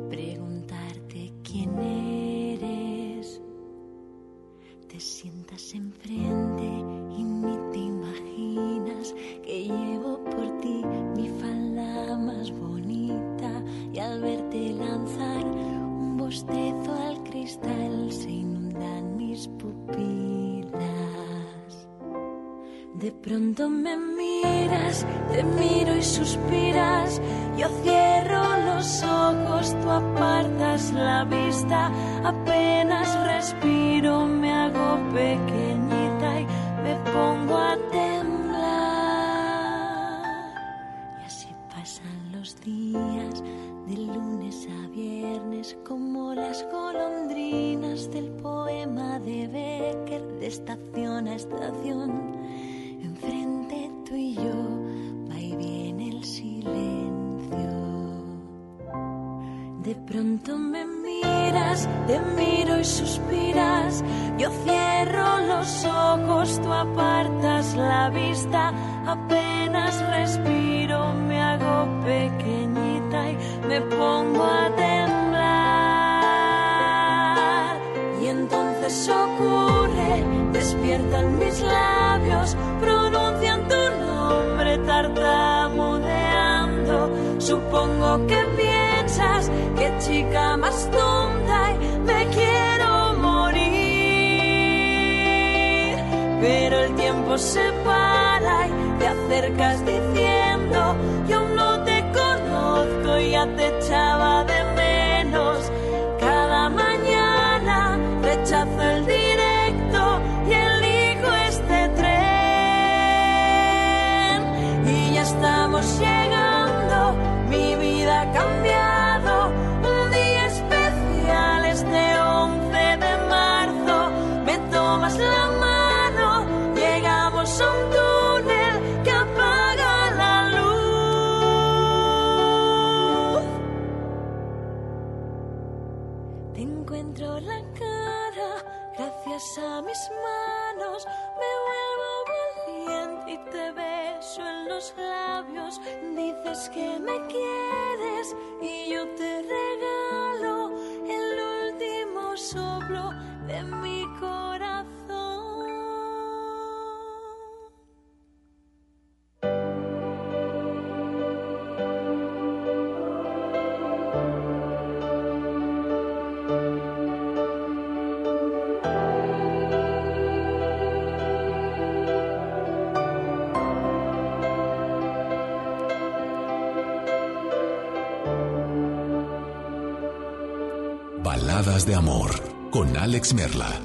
de amor con Alex Merla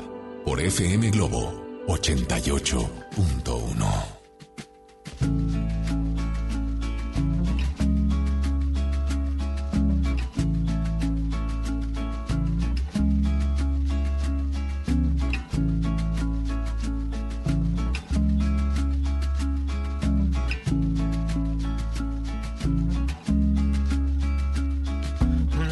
por FM Globo 88.1.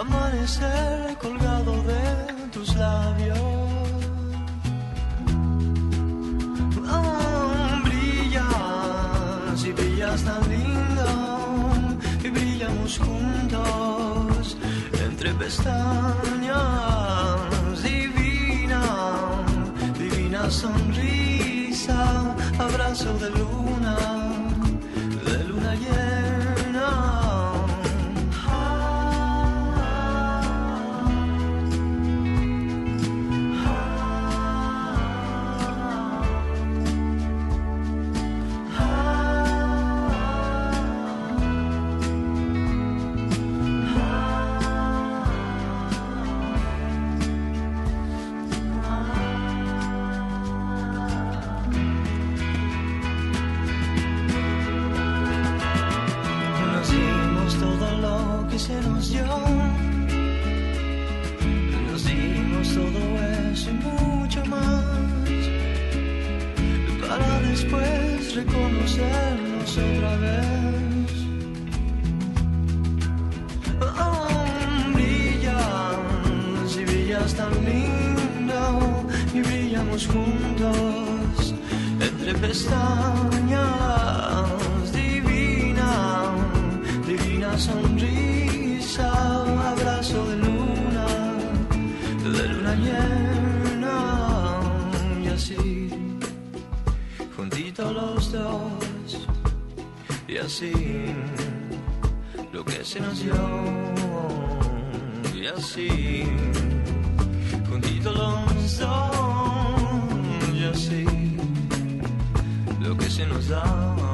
Amanecer colgado de tus labios. Oh, brillas y brillas tan lindo y brillamos juntos entre pestañas. Divina, divina sonrisa, abrazo de luna, reconocernos otra vez. Oh, brillas y brillas tan lindo y brillamos juntos entre pestañas. Divina, divina sonrisa, abrazo de luna, de luna llena y así, juntitos los dos así, lo que se nos dio y así, juntitos los dos y así, lo que se nos da.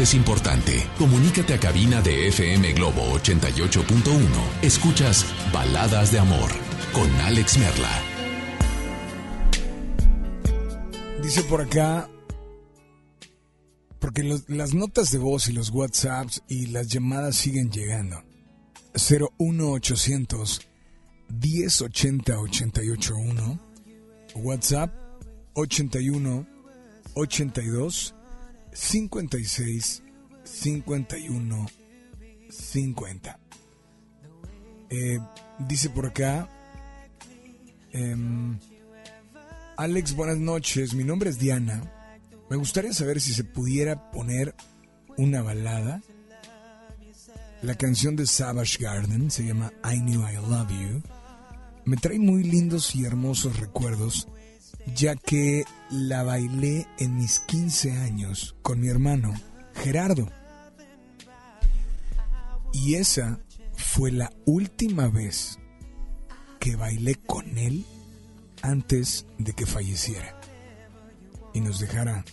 Es importante. Comunícate a cabina de FM Globo 88.1. Escuchas Baladas de Amor con Alex Merla. Dice por acá, porque las notas de voz y los WhatsApps y las llamadas siguen llegando. 01800 1080 881 WhatsApp 81 82 56 51 50. Eh, dice por acá, em, Alex, buenas noches. Mi nombre es Diana. Me gustaría saber si se pudiera poner una balada. La canción de Savage Garden se llama I Knew I Love You. Me trae muy lindos y hermosos recuerdos, ya que la bailé en mis 15 años con mi hermano Gerardo. Y esa fue la última vez que bailé con él antes de que falleciera y nos dejara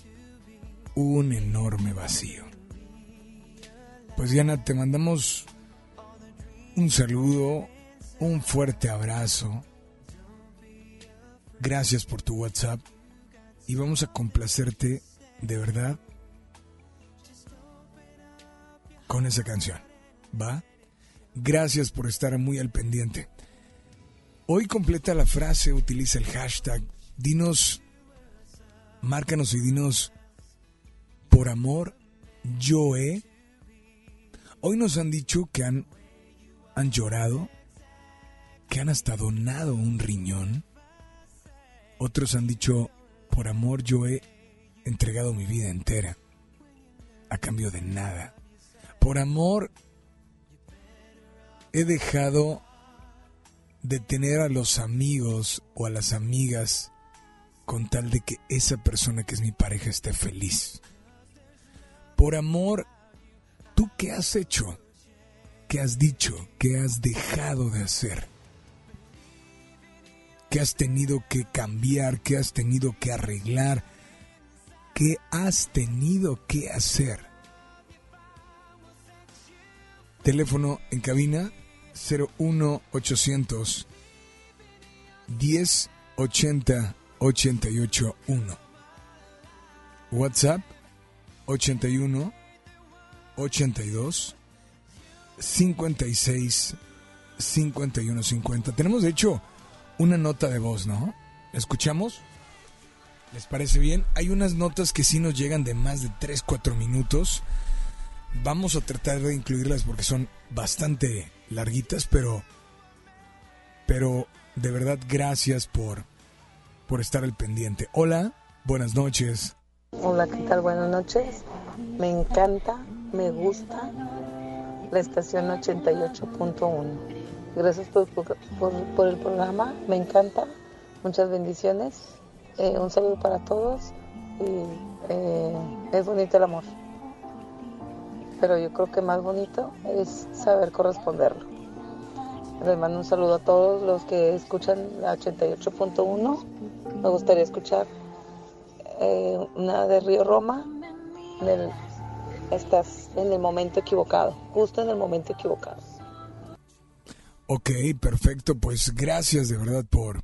un enorme vacío. Pues Diana, te mandamos un saludo, un fuerte abrazo. Gracias por tu WhatsApp y vamos a complacerte de verdad con esa canción. ¿Va? Gracias por estar muy al pendiente. Hoy completa la frase, utiliza el hashtag. Dinos, márcanos y dinos, por amor Joe. Hoy nos han dicho que han, han llorado, que han hasta donado un riñón. Otros han dicho, por amor yo he entregado mi vida entera, a cambio de nada. Por amor he dejado de tener a los amigos o a las amigas con tal de que esa persona que es mi pareja esté feliz. Por amor, ¿tú qué has hecho? ¿Qué has dicho? ¿Qué has dejado de hacer? ¿Qué has tenido que cambiar? ¿Qué has tenido que arreglar? ¿Qué has tenido que hacer? Teléfono en cabina 01800 10 80 88 1. WhatsApp 81 82 56 51 50. Tenemos de hecho una nota de voz, ¿no? ¿Escuchamos? ¿Les parece bien? Hay unas notas que sí nos llegan de más de 3, 4 minutos. Vamos a tratar de incluirlas porque son bastante larguitas, pero pero de verdad gracias por por estar al pendiente. Hola, buenas noches. Hola, ¿qué tal? Buenas noches. Me encanta, me gusta la estación 88.1. Gracias por, por, el programa, me encanta. Muchas bendiciones. Eh, un saludo para todos y eh, es bonito el amor. Pero yo creo que más bonito es saber corresponderlo. Les mando un saludo a todos los que escuchan la 88.1. Me gustaría escuchar eh, una de Río Roma. estás en el momento equivocado, justo en el momento equivocado. Ok, perfecto. Pues gracias de verdad por,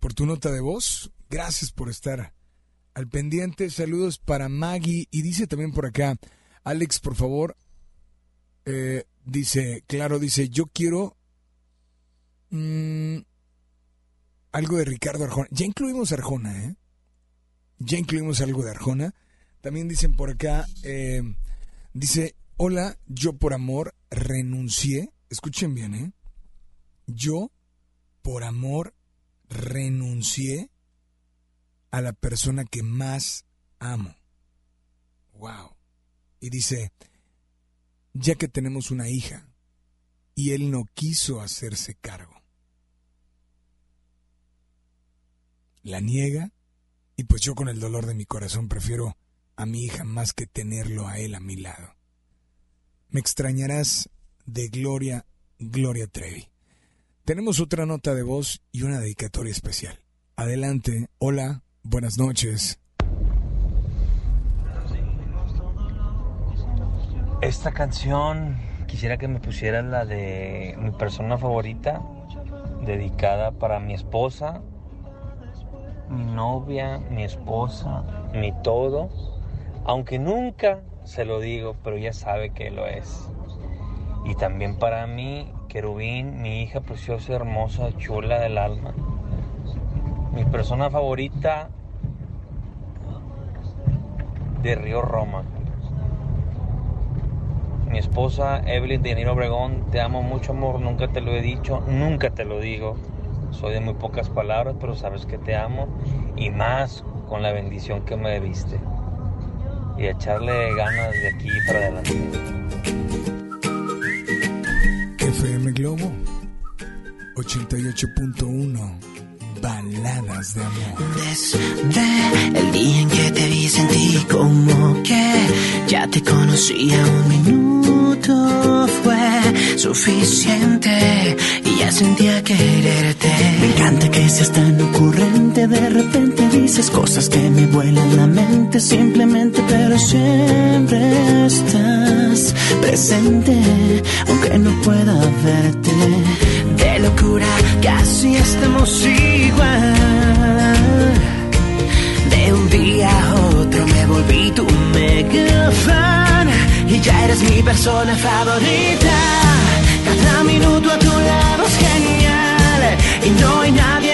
por tu nota de voz. Gracias por estar al pendiente. Saludos para Maggie. Y dice también por acá, Alex, por favor. Eh, dice, claro, dice, yo quiero mm, algo de Ricardo Arjona. Ya incluimos Arjona, ¿eh? Ya incluimos algo de Arjona. También dicen por acá, eh, dice, hola, yo por amor renuncié Escuchen bien, ¿eh? Yo, por amor, renuncié a la persona que más amo. Wow. Y dice, ya que tenemos una hija, y él no quiso hacerse cargo. La niega, y pues yo con el dolor de mi corazón prefiero a mi hija más que tenerlo a él a mi lado. Me extrañarás de Gloria, Gloria Trevi. Tenemos otra nota de voz y una dedicatoria especial. Adelante, hola, buenas noches. Esta canción quisiera que me pusieran la de mi persona favorita, dedicada para mi esposa, mi novia, mi esposa, mi todo, aunque nunca se lo digo, pero ya sabe que lo es. Y también para mí, Querubín, mi hija preciosa, hermosa, chula del alma. Mi persona favorita de Río Roma. Mi esposa Evelyn de Niro Obregón, te amo mucho amor, nunca te lo he dicho, nunca te lo digo. Soy de muy pocas palabras, pero sabes que te amo y más con la bendición que me diste. Y echarle ganas de aquí para adelante. FM Globo 88.1 Baladas de amor. Desde el día en que te vi sentí como que ya te conocía un minuto fue suficiente y ya sentía quererte. Me encanta que seas tan ocurrente, de repente dices cosas que me vuelan la mente simplemente, pero siempre estás presente, aunque no pueda verte. De locura casi estamos igual. De un día a otro me volví tu mega fan y ya eres mi persona favorita. Cada minuto a tu lado es genial y no hay nadie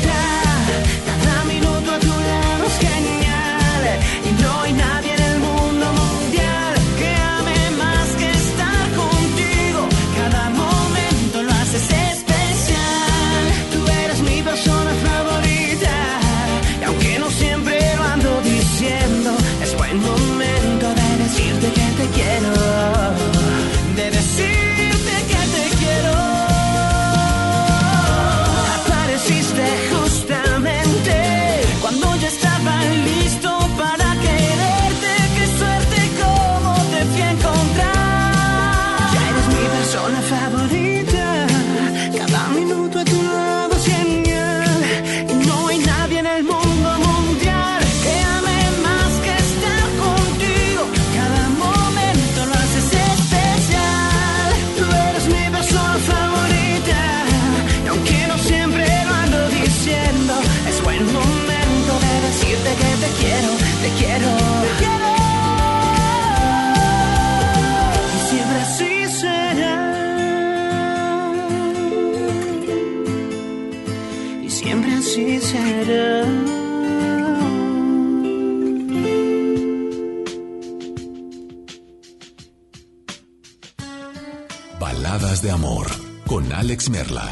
Alex Merla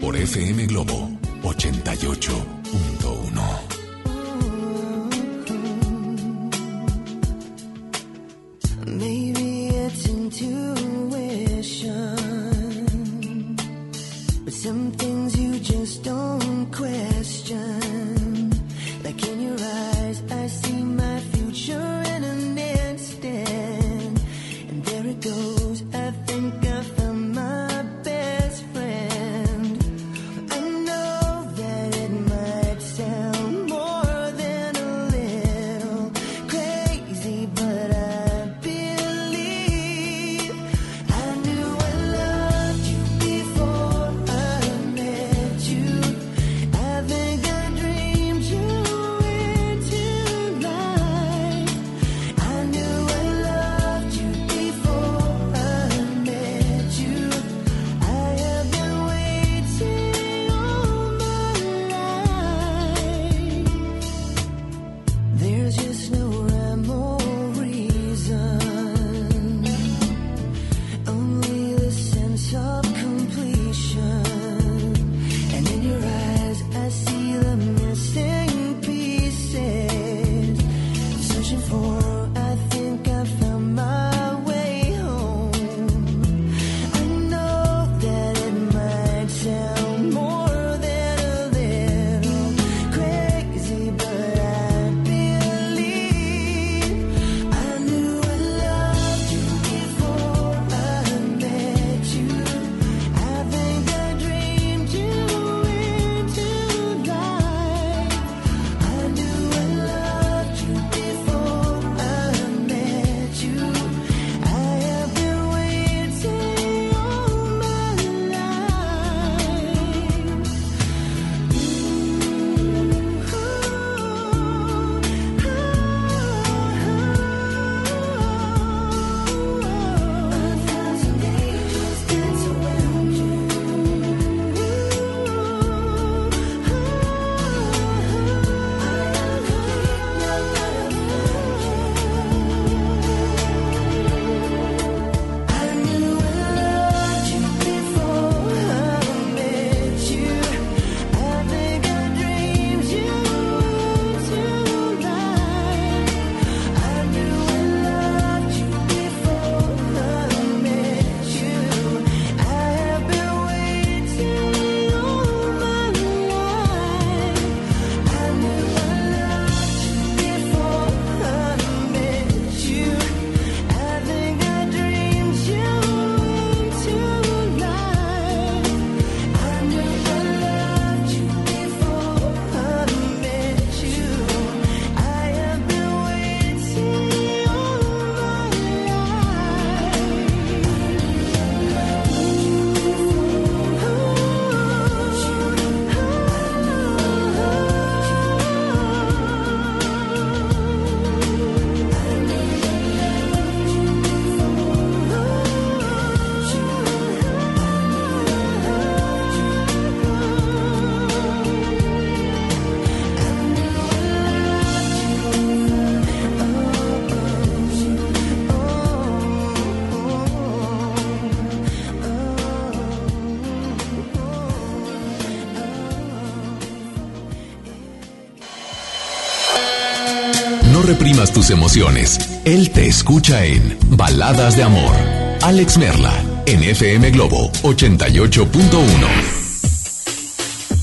por FM Globo. Reprimas tus emociones. Él te escucha en Baladas de Amor. Alex Merla, en FM Globo 88.1.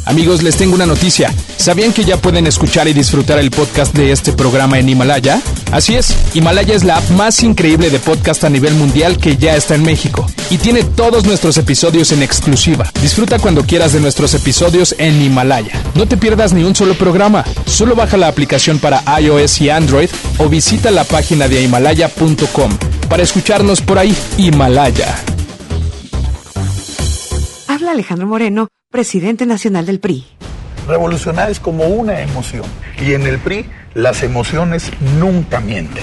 Amigos, les tengo una noticia. ¿Sabían que ya pueden escuchar y disfrutar el podcast de este programa en Himalaya? Así es, Himalaya es la app más increíble de podcast a nivel mundial que ya está en México y tiene todos nuestros episodios en exclusiva. Disfruta cuando quieras de nuestros episodios en Himalaya. No te pierdas ni un solo programa. Solo baja la aplicación para iOS y Android o visita la página de himalaya.com para escucharnos por ahí. Himalaya. Habla Alejandro Moreno presidente nacional del PRI. Revolucionar es como una emoción. Y en el PRI las emociones nunca mienten.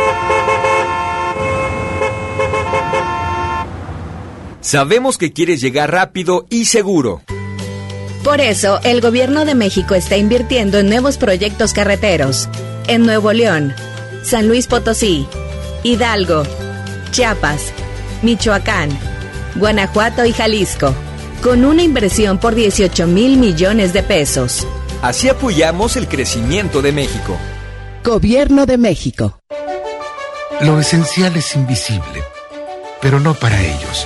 Sabemos que quieres llegar rápido y seguro. Por eso, el Gobierno de México está invirtiendo en nuevos proyectos carreteros. En Nuevo León, San Luis Potosí, Hidalgo, Chiapas, Michoacán, Guanajuato y Jalisco, con una inversión por 18 mil millones de pesos. Así apoyamos el crecimiento de México. Gobierno de México. Lo esencial es invisible, pero no para ellos.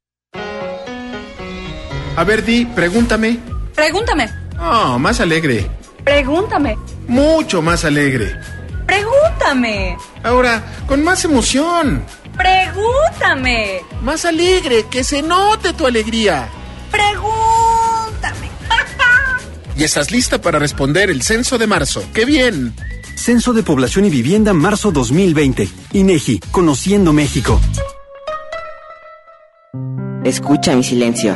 A ver, Di, pregúntame. Pregúntame. Oh, más alegre. Pregúntame. Mucho más alegre. Pregúntame. Ahora, con más emoción. Pregúntame. Más alegre, que se note tu alegría. Pregúntame. Y estás lista para responder el censo de marzo. ¡Qué bien! Censo de Población y Vivienda marzo 2020. INEGI, Conociendo México. Escucha mi silencio.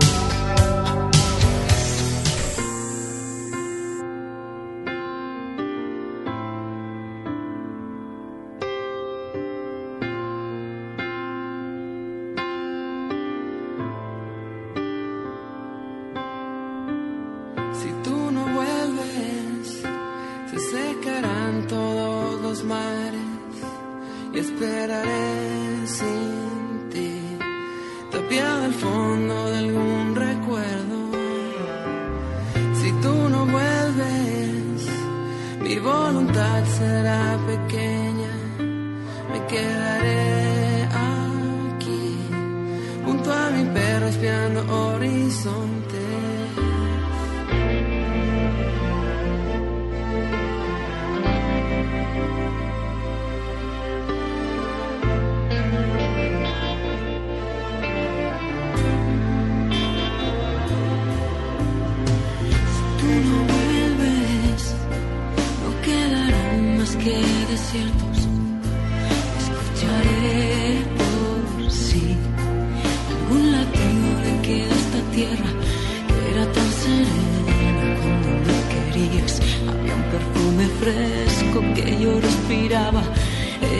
fresco que yo respiraba,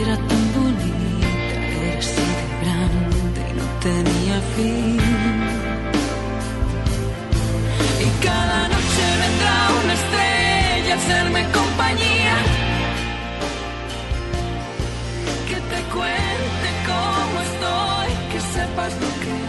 era tan bonita, era así de grande y no tenía fin. Y cada noche vendrá una estrella a hacerme compañía. Que te cuente cómo estoy, que sepas lo que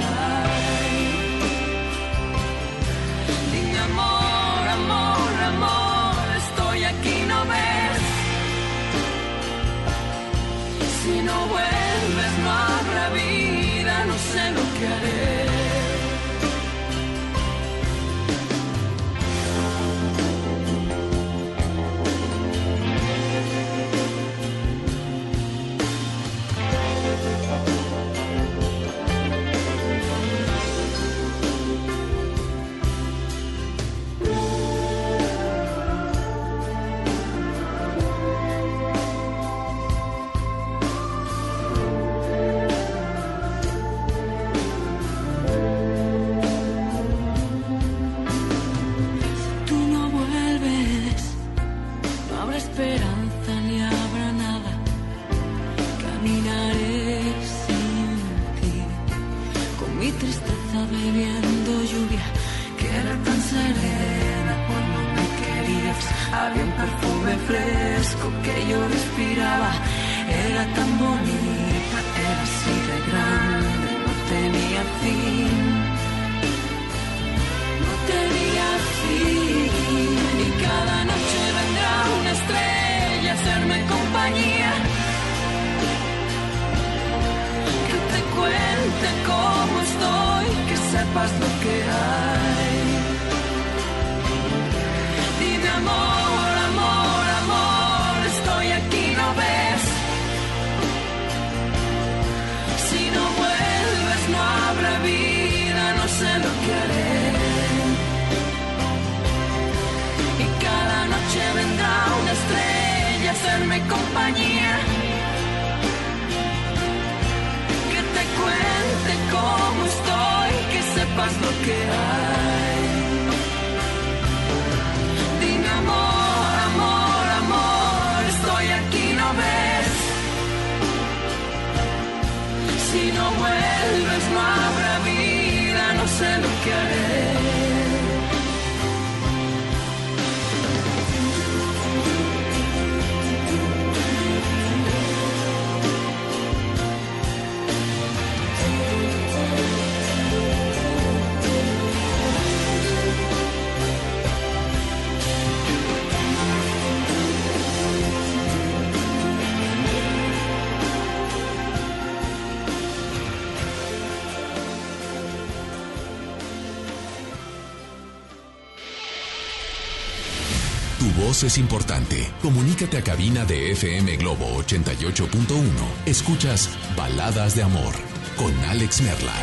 es importante. Comunícate a cabina de FM Globo 88.1. Escuchas Baladas de Amor con Alex Merla.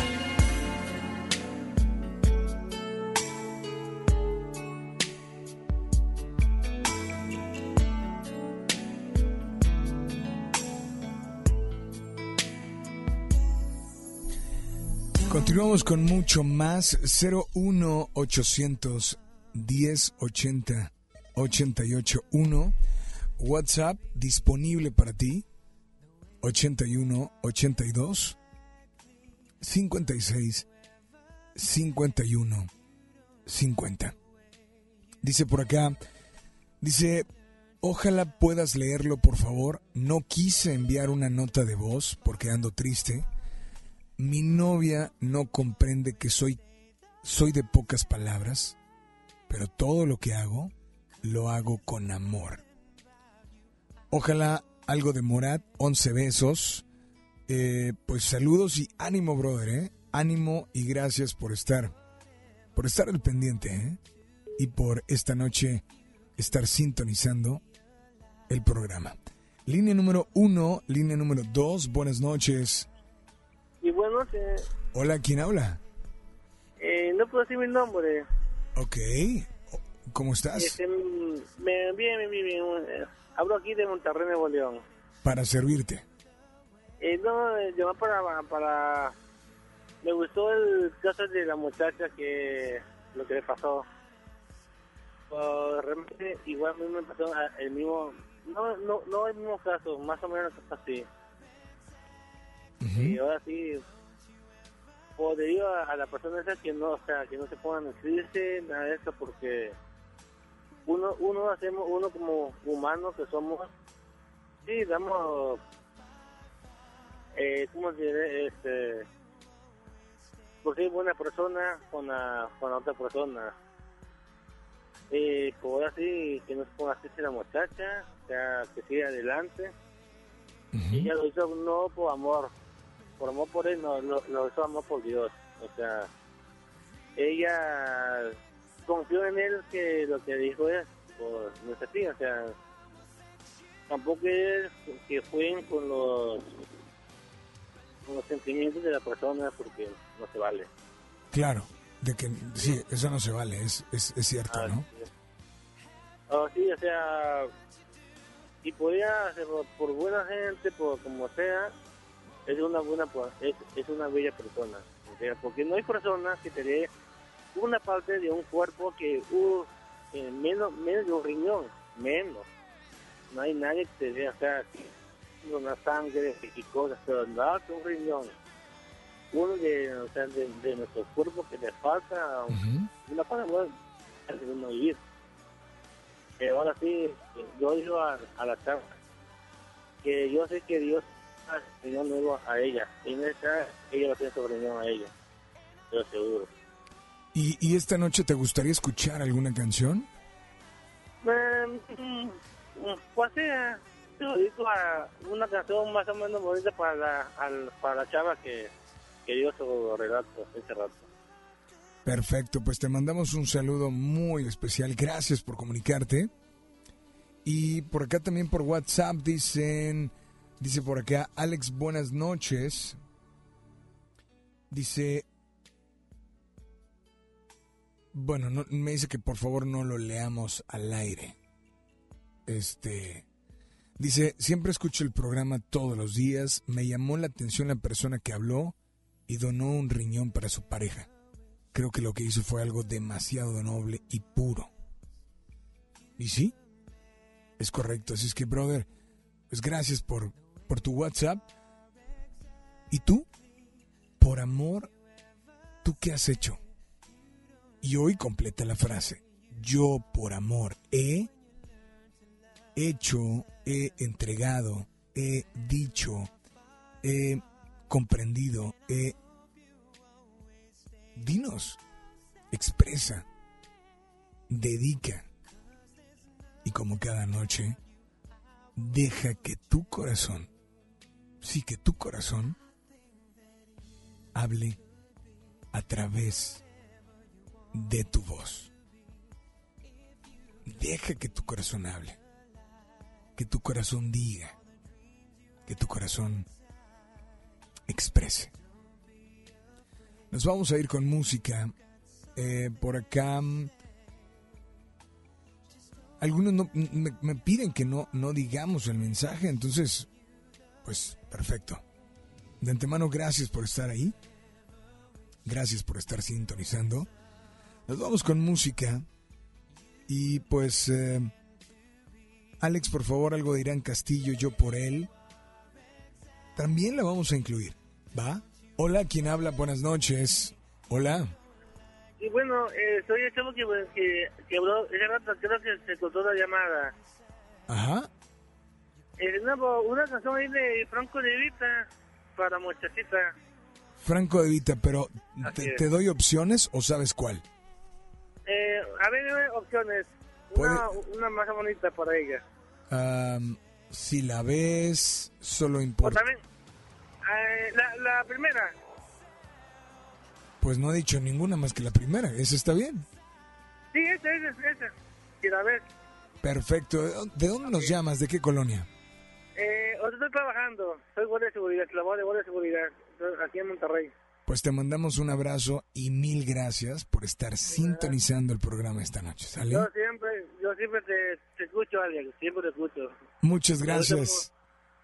Continuamos con mucho más 01 800 10 80 881 WhatsApp disponible para ti. 81 82 56 51 50 Dice por acá dice ojalá puedas leerlo por favor. No quise enviar una nota de voz porque ando triste. Mi novia no comprende que soy soy de pocas palabras pero todo lo que hago lo hago con amor. Ojalá algo de Morat, 11 besos. Eh, pues saludos y ánimo, brother, ¿eh? Ánimo y gracias por estar, por estar al pendiente, ¿eh? Y por esta noche estar sintonizando el programa. Línea número uno, línea número dos, buenas noches. Y buenas noches. Hola, ¿quién habla? Eh, no puedo decir mi nombre. Ok, ¿cómo estás? Este, mm, bien, bien, bien, bien. Eh, Hablo aquí de Monterrey, Nuevo León. Para servirte. Eh, no, eh, llamar para, para... Me gustó el caso de la muchacha que... Lo que le pasó. Pues, realmente, igual a mí me pasó a- el mismo... No, no, no el mismo caso, más o menos así. Y ahora sí... Pues le digo a, a la persona esa que no, o sea, que no se pongan a escribirse, nada de eso, porque uno, uno hacemos, uno como humanos que somos, sí, damos, eh, ¿cómo dice? Este, porque es buena persona con la, con la otra persona. Eh, por así, que no se ponga así la muchacha, o sea, que siga adelante. Y ella lo hizo no por amor, por amor por él, no, lo, lo hizo amor por Dios. O sea, ella confió en él que lo que dijo es, pues no es así, o sea, tampoco es que jueguen con los con los sentimientos de la persona porque no se vale. Claro, de que sí, eso no se vale, es, es, es cierto, ¿no? Ah, sí, o sea, y podía hacerlo por buena gente, por como sea, es una buena, es, es una bella persona, o sea, porque no hay persona que te dé una parte de un cuerpo que uh, eh, menos, menos de un riñón, menos. No hay nadie que te dé, o sea, una sangre y cosas, pero nada que un riñón. Uno de, o sea, de, de nuestro cuerpo que le falta una parte buena de uno vivir. Pero ahora sí, yo digo a, a la chava, que yo sé que Dios Señor nuevo a ella. Y en esta, ella va a tener su riñón a ella. Yo seguro. ¿Y, ¿Y esta noche te gustaría escuchar alguna canción? Mm, mm, pues sí, yo digo a una canción más o menos bonita para la, al, para la chava que, que dio su relato ese rato. Perfecto, pues te mandamos un saludo muy especial. Gracias por comunicarte. Y por acá también por WhatsApp dicen, dice por acá, Alex, buenas noches. Dice, bueno, no, me dice que por favor no lo leamos al aire. Este, dice, siempre escucho el programa todos los días. Me llamó la atención la persona que habló y donó un riñón para su pareja. Creo que lo que hizo fue algo demasiado noble y puro. ¿Y sí? Es correcto. Así es que, brother, pues gracias por, por tu WhatsApp. ¿Y tú? Por amor, ¿tú qué has hecho? Y hoy completa la frase. Yo por amor he hecho, he entregado, he dicho, he comprendido, he... Dinos, expresa, dedica. Y como cada noche, deja que tu corazón, sí que tu corazón, hable a través de tu voz. Deja que tu corazón hable, que tu corazón diga, que tu corazón exprese. Nos vamos a ir con música. Eh, por acá. mm, Algunos no- me, me piden que no, no digamos el mensaje, entonces, pues perfecto. De antemano, gracias por estar ahí. Gracias por estar sintonizando. Nos vamos con música. Y pues, eh, Alex, por favor, algo de Irán Castillo, yo por él. También la vamos a incluir, ¿va? Hola, ¿quién habla? Buenas noches. Hola. Y bueno, eh, soy el chavo que, que, que habló rato, creo que se cortó la llamada. Ajá. Eh, nuevo, una canción ahí de Franco de Vita para muchachita. Franco de Vita, pero te doy opciones o sabes cuál? Eh, a ver, opciones. Una, una más bonita para ella. Am, si la ves, solo importa. también, eh, la, la primera. Pues no he dicho ninguna más que la primera. Esa está bien. Sí, esa, esa, esa. Si la ves. Perfecto. ¿De dó- ¿De dónde nos llamas? ¿De qué colonia? Eh, estoy trabajando. Soy guardia de seguridad, labor de guardia de seguridad. Aquí en Monterrey. Pues te mandamos un abrazo y mil gracias por estar sintonizando el programa esta noche. ¿Sale? Yo siempre, yo siempre te, te escucho, Alex. Siempre te escucho. Muchas gracias.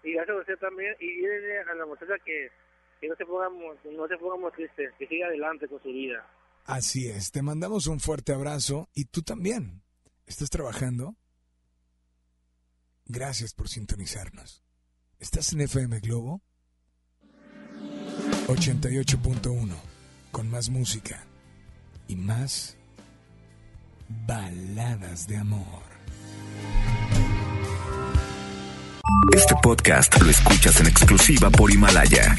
Y gracias a usted también. Y dile a la muchacha que, que no se pongamos, no se pongamos tristes, que siga adelante con su vida. Así es. Te mandamos un fuerte abrazo y tú también. ¿Estás trabajando? Gracias por sintonizarnos. ¿Estás en FM Globo? 88.1 con más música y más baladas de amor. Este podcast lo escuchas en exclusiva por Himalaya.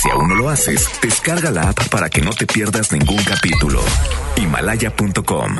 Si aún no lo haces, descarga la app para que no te pierdas ningún capítulo. Himalaya.com